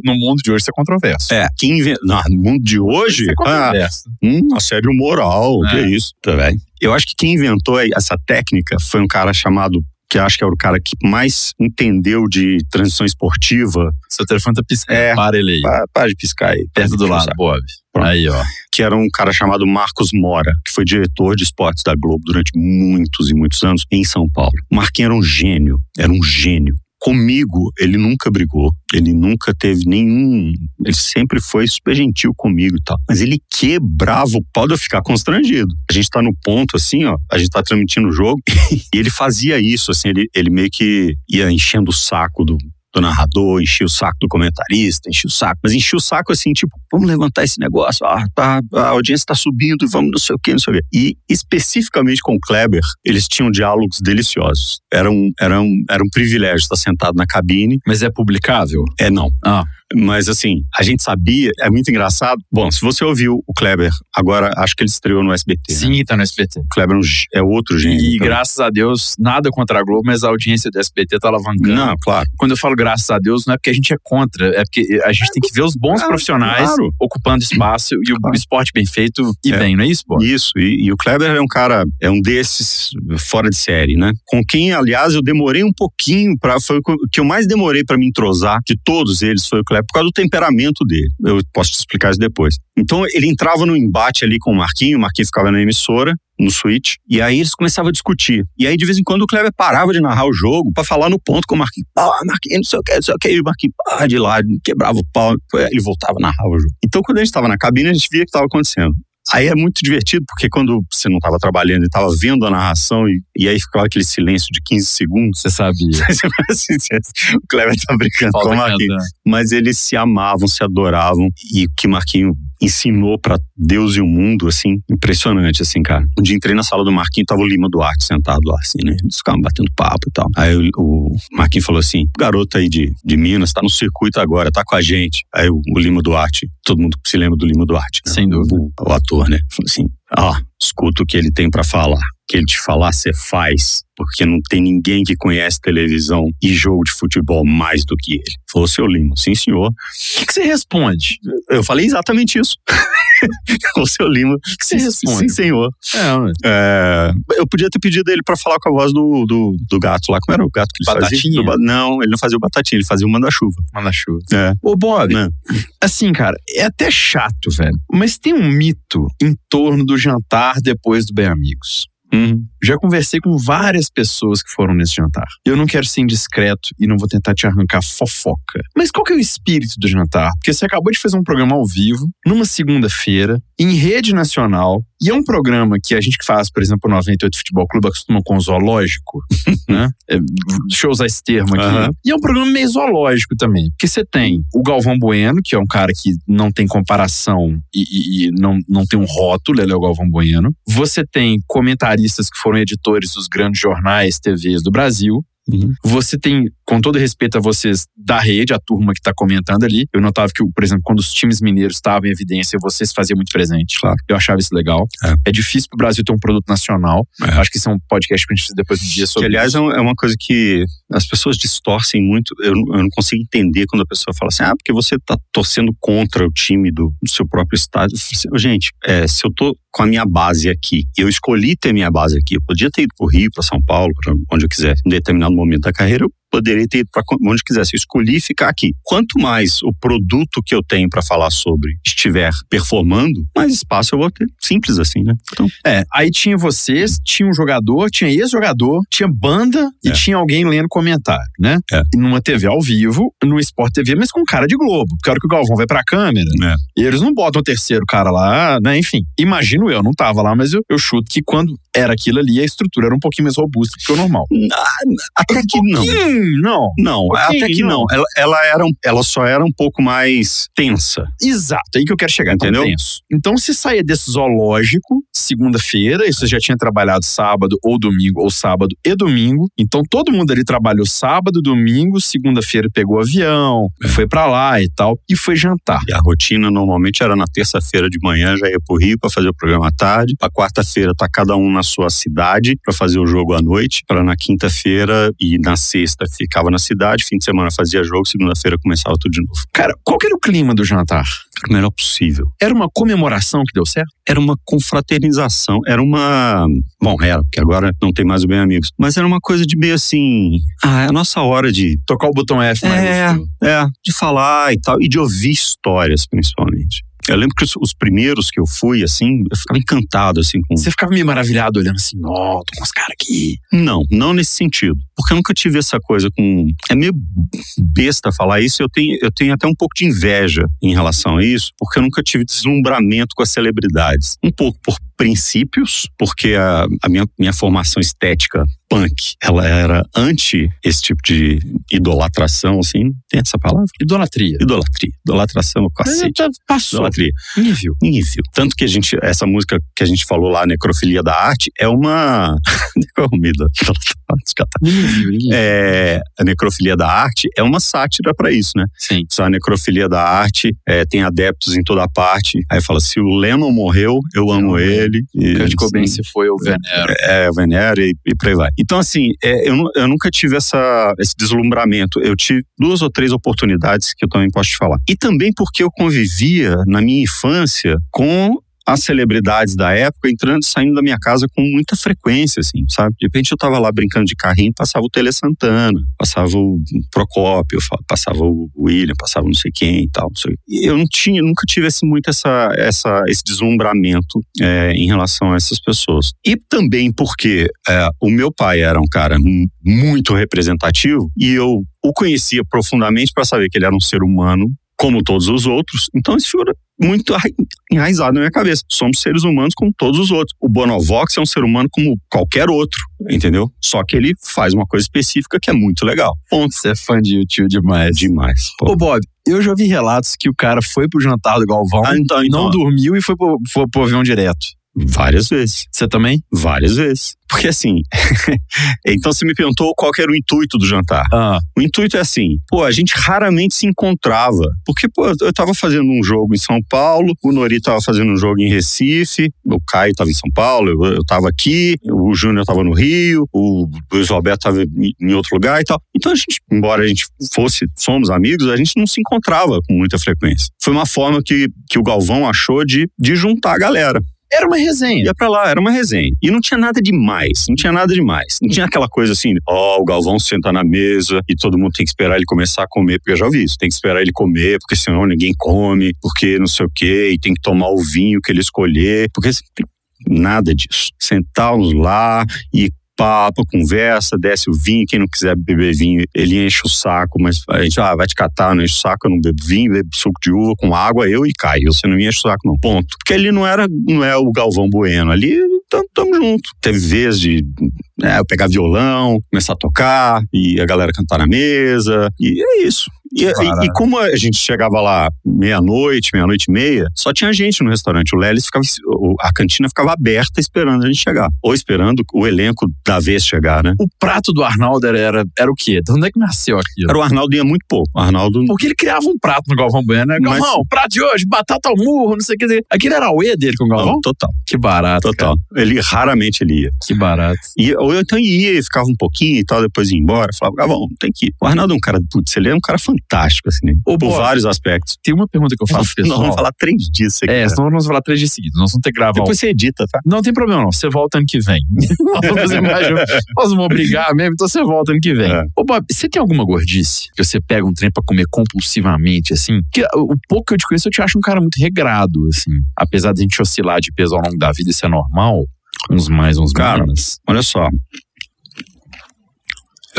No mundo de hoje, isso é controverso. É, quem inventou. No mundo de hoje. Isso é Ah, controverso. hum, assédio moral, É. que é isso, tá velho? Eu acho que quem inventou essa técnica foi um cara chamado. Que acho que é o cara que mais entendeu de transição esportiva. Seu telefone tá piscando. É. Para ele aí. Pa- Para de piscar aí. Perto do lado, Bob. Pronto. Aí, ó. que era um cara chamado Marcos Mora, que foi diretor de esportes da Globo durante muitos e muitos anos em São Paulo. O Marquinhos era um gênio, era um gênio. Comigo, ele nunca brigou, ele nunca teve nenhum. Ele sempre foi super gentil comigo e tal. Mas ele quebrava o pau de eu ficar constrangido. A gente tá no ponto assim, ó, a gente tá transmitindo o jogo, [laughs] e ele fazia isso, assim, ele, ele meio que ia enchendo o saco do, do narrador, enchia o saco do comentarista, enchia o saco, mas enchia o saco assim, tipo, vamos levantar esse negócio, ah, tá, a audiência tá subindo, vamos não sei o que, não sei o que. E especificamente com o Kleber, eles tinham diálogos deliciosos. Era um, era um, era um privilégio estar sentado na cabine. Mas é publicável? É não. Ah. Mas assim, a gente sabia, é muito engraçado. Bom, se você ouviu o Kleber, agora acho que ele estreou no SBT. né? Sim, tá no SBT. O Kleber é, é outro gênio. E também. graças a Deus, nada contra a Globo, mas a audiência do SBT tá alavancando. Não, claro. Quando eu falo graças a Deus, não é porque a gente é contra, é porque a gente tem que ver os bons Claro, profissionais claro. ocupando espaço e o Claro. esporte bem feito e É. bem, não é isso, pô? Isso, e, e o Kleber é um cara, é um desses fora de série, né? Com quem, aliás, eu demorei um pouquinho para foi o que eu mais demorei para me entrosar de todos eles foi o Kleber por causa do temperamento dele. Eu posso te explicar isso depois. Então ele entrava no embate ali com o Marquinho, o Marquinho ficava na emissora, no switch, e aí eles começavam a discutir. E aí de vez em quando o Kleber parava de narrar o jogo para falar no ponto com o Marquinho. Ah, Marquinho, não sei o que, não sei o que, e o Marquinho ah, de lá, quebrava o pau, ele voltava a narrar o jogo. Então quando a gente estava na cabine, a gente via o que estava acontecendo. Aí é muito divertido, porque quando você não estava trabalhando e estava vendo a narração, e, e aí ficava aquele silêncio de 15 segundos, Você sabia. [laughs] assim, o Kleber tá brincando com o Marquinhos. Mas eles se amavam, se adoravam, e o que Marquinho ensinou pra Deus e o mundo, assim, impressionante, assim, cara. Um dia entrei na sala do Marquinho, tava o Lima Duarte sentado lá, assim, né? Eles ficavam batendo papo e tal. Aí o, o Marquinho falou assim: garoto aí de, de Minas, tá no circuito agora, tá com a gente. Aí o, o Lima Duarte, todo mundo se lembra do Lima Duarte, né? Sem dúvida. O, o ator, né? Falou assim: ó, escuta o que ele tem pra falar. Que ele te falar, você faz, porque não tem ninguém que conhece televisão e jogo de futebol mais do que ele. Falou, seu Lima, sim senhor. O que, que você responde? Eu falei exatamente isso. [laughs] o seu Lima. O que, você responde? Sim, senhor. É, É, eu podia ter pedido ele pra falar com a voz do, do, do gato lá. Como era o gato que ele Batatinha? fazia? Do ba- não, ele não fazia o batatinha, ele fazia o manda-chuva. manda chuva. É. Ô, Bob, assim, cara, é até chato, velho. Mas tem um mito em torno do jantar depois do Bem Amigos. Uhum. Já conversei com várias pessoas que foram nesse jantar. Eu não quero ser indiscreto e não vou tentar te arrancar fofoca. Mas qual que é o espírito do jantar? Porque você acabou de fazer um programa ao vivo, numa segunda-feira, em rede nacional, e é um programa que a gente que faz, por exemplo, o 98 Futebol Clube acostuma com o zoológico, [laughs] né? É, deixa eu usar esse termo aqui. Aham. E é um programa meio zoológico também. Porque você tem o Galvão Bueno, que é um cara que não tem comparação e, e- e não, não tem um rótulo, ele é o Galvão Bueno. Você tem comentaristas que foram editores dos grandes jornais, TVs do Brasil. Uhum. Você tem, com todo respeito a vocês da rede, a turma que está comentando ali, eu notava que, por exemplo, quando os times mineiros estavam em evidência, vocês faziam muito presente. Claro. Eu achava isso legal. É. difícil para o Brasil ter um produto nacional. É. Acho que isso é um podcast que a gente fez depois do dia Que, sobre aliás, isso. é é uma coisa que as pessoas distorcem muito. Eu, não- eu não consigo entender quando a pessoa fala assim: ah, porque você está torcendo contra o time do, do seu próprio estado. Gente, é, se eu tô com a minha base aqui, eu escolhi ter minha base aqui, eu podia ter ido para o Rio, para São Paulo, para onde eu quiser, em determinado momento da carreira, eu poderia ter ido para onde quisesse. Eu escolhi ficar aqui. Quanto mais o produto que eu tenho para falar sobre estiver performando, mais espaço eu vou ter. Simples assim, né? Então, É, aí tinha vocês, tinha um jogador, tinha ex-jogador, tinha banda e É. tinha alguém lendo comentário, né? É. Numa TV ao vivo, no Sport TV, mas com cara de Globo. Porque a hora que o Galvão vai pra câmera, É. e eles não botam o terceiro cara lá, né? Enfim, imagino eu, não tava lá, mas eu, eu chuto que quando era aquilo ali, a estrutura era um pouquinho mais robusta do que o normal. até que não. Não. Não, até que não. Ela, ela, era ela só era um pouco mais tensa. Exato, aí que eu quero chegar, então, Entendeu? tenso. Então, se saía desse zoológico, segunda-feira, e você já tinha trabalhado sábado ou domingo, ou sábado e domingo. Então, todo mundo ali trabalhou sábado, domingo, segunda-feira pegou avião, É. foi pra lá e tal, e foi jantar. E a rotina normalmente era na terça-feira de manhã, já ia pro Rio para fazer o programa à tarde. A quarta-feira tá cada um na sua cidade para fazer o jogo à noite. Para na quinta-feira e na sexta ficava na cidade. Fim de semana fazia jogo, segunda-feira começava tudo de novo. Cara, qual que era o clima do jantar? O melhor possível. Era uma comemoração que deu certo? Era uma confraternização, era uma. Bom, era, porque agora não tem mais o Bem Amigos. Mas era uma coisa de meio assim. Ah, é a nossa hora de Tocar o botão F mais É. É, de falar e tal, e de ouvir histórias, principalmente. Eu lembro que os, os primeiros que eu fui, assim, eu ficava encantado, assim, com. Você ficava meio maravilhado olhando assim, ó, tô com os caras aqui. Não, não nesse sentido. Porque eu nunca tive essa coisa com. É meio besta falar isso, eu tenho, eu tenho até um pouco de inveja em relação a isso, porque eu nunca tive deslumbramento com as celebridades. Um pouco por princípios, porque a, a minha, minha formação estética punk, ela era anti esse tipo de idolatração, assim, tem essa palavra? Idolatria. Idolatria. Idolatração, é cacete. Já Passou. Idolatria. Nível. Nível. Tanto que a gente, essa música que a gente falou lá, Necrofilia da Arte, é uma. Qual [laughs] é o é, a necrofilia da arte é uma sátira para isso, né? Sim. Só a necrofilia da arte é, tem adeptos em toda parte. Aí fala: se o Lennon morreu, eu amo ele. E, Kurt Cobain assim, se foi, eu venero. é, venero e, e por aí vai. Então, assim, é, eu, eu nunca tive essa, esse deslumbramento. Eu tive duas ou três oportunidades que eu também posso te falar. E também porque eu convivia na minha infância com as celebridades da época entrando e saindo da minha casa com muita frequência, assim, sabe? De repente eu tava lá brincando de carrinho, passava o Tele Santana, passava o Procópio, passava o William, passava não sei quem e tal. não eu não tinha, nunca tive esse, muito essa, essa, esse deslumbramento é, em relação a essas pessoas. E também porque é, o meu pai era um cara mu- muito representativo e eu o conhecia profundamente para saber que ele era um ser humano como todos os outros. Então isso muito enraizado na minha cabeça. Somos seres humanos como todos os outros. O Bonovox é um ser humano como qualquer outro, entendeu? Só que ele faz uma coisa específica que é muito legal. Ponto. Você é fã de YouTube demais. Demais. pô. Ô, Bob, eu já vi relatos que o cara foi pro jantar do Galvão, Ah, então, não então, dormiu e foi pro, foi pro avião direto. Várias vezes. Você também? Várias vezes. Porque assim, [laughs] então você me perguntou qual era o intuito do jantar. Ah. O intuito é assim, pô, a gente raramente se encontrava. Porque, pô, eu tava fazendo um jogo em São Paulo, o Nori tava fazendo um jogo em Recife, o Caio tava em São Paulo, eu, eu tava aqui, o Júnior tava no Rio, o Luiz Roberto tava em outro lugar e tal. Então a gente, embora a gente fosse, somos amigos, a gente não se encontrava com muita frequência. Foi uma forma que, que o Galvão achou de, de juntar a galera. Era uma resenha. Ia pra lá, era uma resenha. E não tinha nada demais, não tinha nada demais. Não tinha aquela coisa assim, ó, oh, o Galvão senta na mesa e todo mundo tem que esperar ele começar a comer, porque eu já ouvi isso. Tem que esperar ele comer, porque senão ninguém come, porque não sei o quê, e tem que tomar o vinho que ele escolher, porque nada disso. Sentarmos lá e papo, conversa, desce o vinho. Quem não quiser beber vinho, ele enche o saco, mas a gente ah, vai te catar, não enche o saco, eu não bebo vinho, bebo suco de uva com água, eu e Caio. Você não enche o saco, não. Ponto. Porque ali não era, não é o Galvão Bueno. Ali tamo junto. Teve vez de né, eu pegar violão, começar a tocar, e a galera cantar na mesa, e é isso. E, e, e, como a gente chegava lá meia-noite, meia-noite e meia, só tinha gente no restaurante. O Lelis ficava. A cantina ficava aberta esperando a gente chegar. Ou esperando o elenco da vez chegar, né? O prato do Arnaldo era, era, era o quê? De onde é que nasceu aquilo? Era o Arnaldo ia muito pouco. O Arnaldo. Porque ele criava um prato no Galvão Bueno, né? Galvão, Mas... prato de hoje, batata ao murro, não sei o que dizer. Aquele era o E dele com o Galvão? Não, total. Que barato. Total. Cara. Ele raramente ele ia. Que barato. E, ou eu então ia e ficava um pouquinho e tal, depois ia embora. Falava, Galvão, tem que ir. O Arnaldo é um cara, putz, ele é um cara fantástico, assim, né? Ou por vários aspectos. Tem uma pergunta que eu faço pessoal. Nós vamos falar três dias seguidos. É, senão nós vamos falar três dias seguidos. Nós vamos ter que gravar. Depois você edita, tá? Não tem problema, não. Você volta ano que vem. [laughs] nós vamos fazer mais Nós vamos brigar mesmo, então você volta ano que vem. É. Ô, Bob, você tem alguma gordice que você pega um trem pra comer compulsivamente, assim? Que o pouco que eu te conheço, eu te acho um cara muito regrado, assim. Apesar de a gente oscilar de peso ao longo da vida, isso é normal. Uns mais, uns cara, menos. Olha só,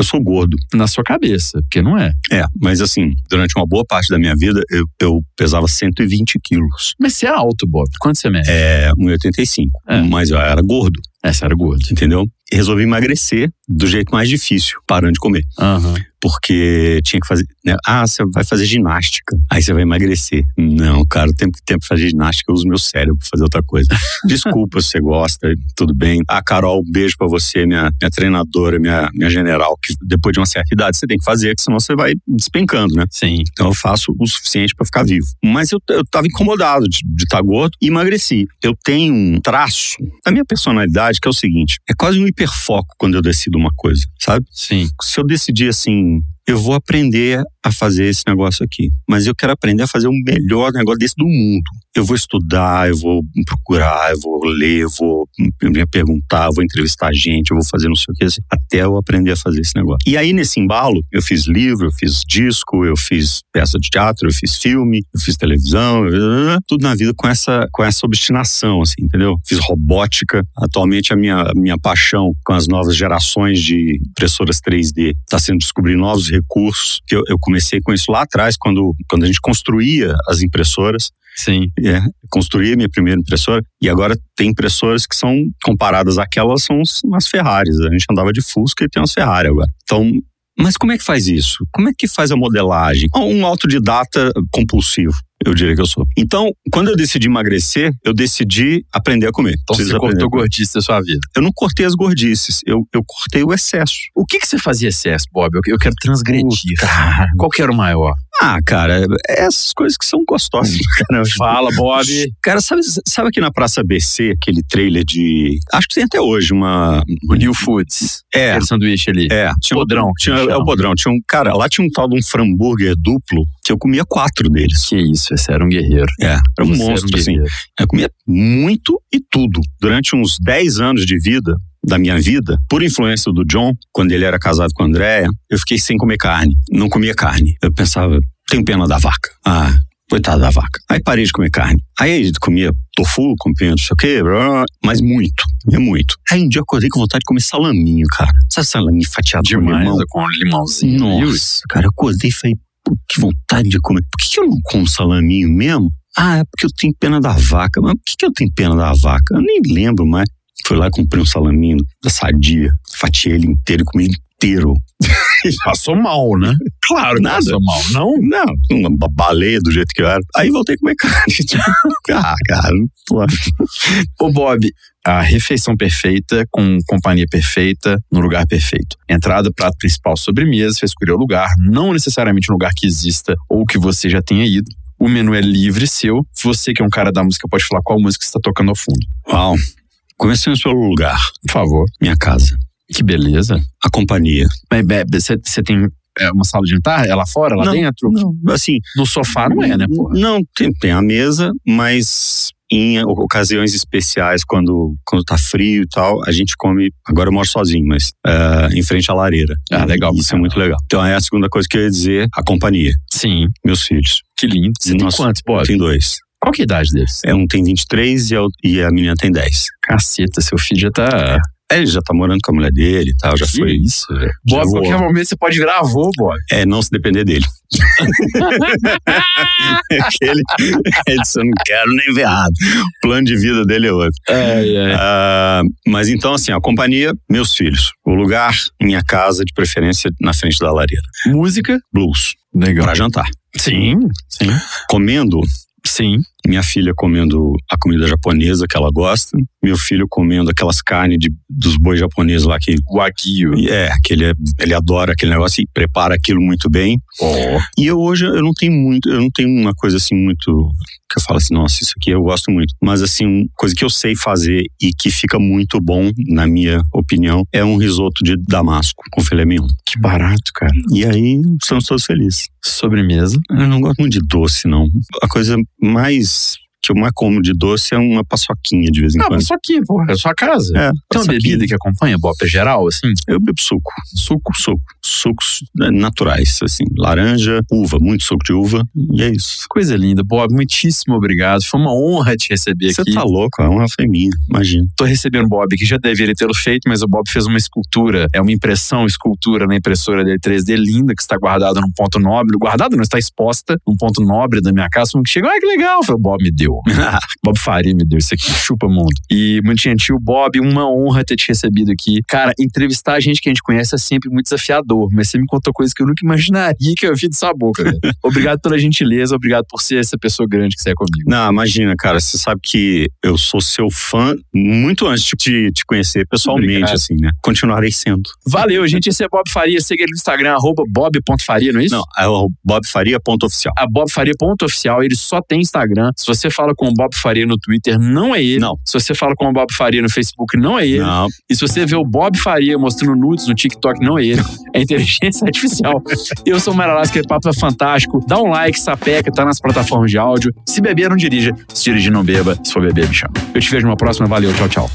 eu sou gordo. Na sua cabeça, porque não é. É, mas assim, durante uma boa parte da minha vida, eu, eu pesava 120 quilos. Mas você é alto, Bob. Quanto você mede? É, 1,85. É. Mas eu era gordo. É, você era gordo. Entendeu? E resolvi emagrecer do jeito mais difícil, parando de comer. Uhum porque tinha que fazer. Né? Ah, você vai fazer ginástica, aí você vai emagrecer. Não, cara, o tempo que tempo fazer ginástica, eu uso meu cérebro pra fazer outra coisa. [laughs] Desculpa se você gosta, tudo bem. Ah, Carol, um beijo para você, minha, minha treinadora, minha, minha general, que depois de uma certa idade você tem que fazer, senão você vai despencando, né? Sim. Então eu faço o suficiente para ficar vivo. Mas eu, eu tava incomodado de estar tá gordo e emagreci. Eu tenho um traço da minha personalidade que é o seguinte: é quase um hiperfoco quando eu decido uma coisa, sabe? Sim. Se eu decidir assim, eu vou aprender a fazer esse negócio aqui, mas eu quero aprender a fazer o melhor negócio desse do mundo. Eu vou estudar, eu vou procurar, eu vou ler, eu vou me perguntar, eu vou entrevistar gente, eu vou fazer não sei o que, assim, até eu aprender a fazer esse negócio. E aí, nesse embalo, eu fiz livro, eu fiz disco, eu fiz peça de teatro, eu fiz filme, eu fiz televisão, eu, tudo na vida com essa, com essa obstinação, assim, entendeu? Fiz robótica. Atualmente, a minha, minha paixão com as novas gerações de impressoras 3D está sendo descobrir novos recursos. Eu, eu comecei com isso lá atrás, quando, quando a gente construía as impressoras. Sim. É, construí a minha primeira impressora e agora tem impressoras que são comparadas àquelas, são umas Ferraris. A gente andava de Fusca e tem umas Ferrari agora. Então, mas como é que faz isso? Como é que faz a modelagem? Um autodidata compulsivo eu diria que eu sou. Então, quando eu decidi emagrecer, eu decidi aprender a comer. Então Preciso você cortou gordice da sua vida? Eu não cortei as gordices, eu, eu cortei o excesso. O que, que você fazia excesso, Bob? Eu, eu quero transgredir. Cara, Qual que era o maior? Ah, cara, é essas coisas que são gostosas. Fala, Bob. Cara, sabe, sabe aqui na Praça BC, aquele trailer de. Acho que tem até hoje uma. O New Foods. É. Aquele sanduíche ali. É. Tinha podrão. Tinha, é o podrão. Tinha um, cara, lá tinha um tal de um frambúrguer duplo que eu comia quatro deles. Que isso, esse era um guerreiro. É, era um Você monstro, um assim. Eu comia muito e tudo. Durante uns 10 anos de vida, da minha vida, por influência do John, quando ele era casado com a Andréia, eu fiquei sem comer carne. Não comia carne. Eu pensava, tenho pena da vaca. Ah, coitada da vaca. Aí parei de comer carne. Aí comia tofu, comia não sei o quê, mas muito, é muito. Aí um dia eu acordei com vontade de comer salaminho, cara. Sabe salaminho fatiado Demais, com limão? com limãozinho. Nossa, cara, eu acordei e falei, que vontade de comer. Por que, eu não como salaminho mesmo? Ah, é porque eu tenho pena da vaca. Mas por que eu tenho pena da vaca? Eu nem lembro mais. Fui lá comprei um salaminho da sadia, fatiei ele inteiro e comi inteiro. [laughs] Passou mal, né? Claro, nada. Passou mal. Não? Não, uma baleia do jeito que eu era. Aí voltei a comer [laughs] carne. Tipo, ah, cara, pô. Ô, Bob, a refeição perfeita, com companhia perfeita, no lugar perfeito. Entrada, prato principal, sobremesa, você escolheu o lugar, não necessariamente um lugar que exista ou que você já tenha ido. O menu é livre seu. Você que é um cara da música pode falar qual música você está tocando ao fundo. Uau. Começamos pelo lugar. Por favor. Minha casa. Que beleza. A companhia. Mas você tem é, uma sala de jantar? É lá fora, lá Não, dentro? Não, assim. No sofá não é, né, pô? Não, tem, tem a mesa, mas em ocasiões especiais, quando, quando tá frio e tal, a gente come. Agora eu moro sozinho, mas é, em frente à lareira. Ah, legal. Isso é muito legal. Então é a segunda coisa que eu ia dizer: a companhia. Sim. Meus filhos. Que lindo. Você tem quantos, Bob? Tem dois. Qual que é a idade deles? É, um tem 23 e a, e a menina tem 10. Caceta, seu filho já tá. É, ele já tá morando com a mulher dele e tal, já Que foi. isso, velho. Já Bob, qualquer momento você pode virar avô, Bob. É, não se depender dele. [laughs] Aquele, ele disse, eu não quero nem ver nada. O plano de vida dele é outro. É, é. Ah, mas então, assim, a companhia, meus filhos. O lugar, minha casa, de preferência na frente da lareira. Música? Blues, Legal. pra jantar. Sim, sim. Comendo, Sim. minha filha comendo a comida japonesa que ela gosta, meu filho comendo aquelas carnes de, dos bois japoneses lá que Wagyu. é, que ele, é- ele adora aquele negócio e prepara aquilo muito bem. Ó. E eu hoje eu não tenho muito, eu não tenho uma coisa assim muito que eu falo assim, nossa, isso aqui eu gosto muito. Mas assim, uma coisa que eu sei fazer e que fica muito bom, na minha opinião, é um risoto de damasco com filé mignon. Que barato, cara. E aí estamos todos felizes. Sobremesa. Eu não gosto muito de doce, não. A coisa mais que eu mais como de doce é uma paçoquinha de vez em Não, quando. só aqui, porra. É sua casa. É, Tem uma paçoquinha. bebida que acompanha, Bob? É geral, assim? Eu bebo suco. Suco, suco. Sucos né, naturais, assim. Laranja, uva, muito suco de uva. E é isso. Coisa linda. Bob, muitíssimo obrigado. Foi uma honra te receber Você aqui. tá louco, é uma foi minha, imagina. Tô recebendo o Bob, que já deveria tê-lo feito, mas o Bob fez uma escultura, é uma impressão, escultura na impressora dele 3D linda, que está guardada num ponto nobre. Guardada não, está exposta num ponto nobre da minha casa. Que chegou, ai que legal. Falei, o Bob me deu. [laughs] Bob Faria me deu isso aqui, chupa mundo. E muito gentil, Bob, uma honra ter te recebido aqui. Cara, entrevistar a gente que a gente conhece é sempre muito desafiador, mas você me contou coisas que eu nunca imaginaria que eu ouvi de sua boca. velho. [laughs] obrigado pela gentileza, obrigado por ser essa pessoa grande que você é comigo. Não, imagina, cara, você sabe que eu sou seu fã muito antes de te, conhecer pessoalmente, Obrigado. assim, né? Continuarei sendo. Valeu, gente. Esse é Bob Faria. Siga ele no Instagram, arroba bob.faria, não é isso? Não, é o bobfaria.oficial. A Bob Faria ponto oficial, ele só tem Instagram. Se você fala com o Bob Faria no Twitter, não é ele. Não. Se você fala com o Bob Faria no Facebook, não é ele. Não, E se você vê o Bob Faria mostrando nudes no TikTok, não é ele. [laughs] É inteligência artificial. Eu sou o Maralasca, papo é fantástico. Dá um like, sapeca, tá nas plataformas de áudio. Se beber, não dirija. Se dirigir, não beba. Se for beber, me chama. Eu te vejo numa próxima. Valeu, tchau, tchau.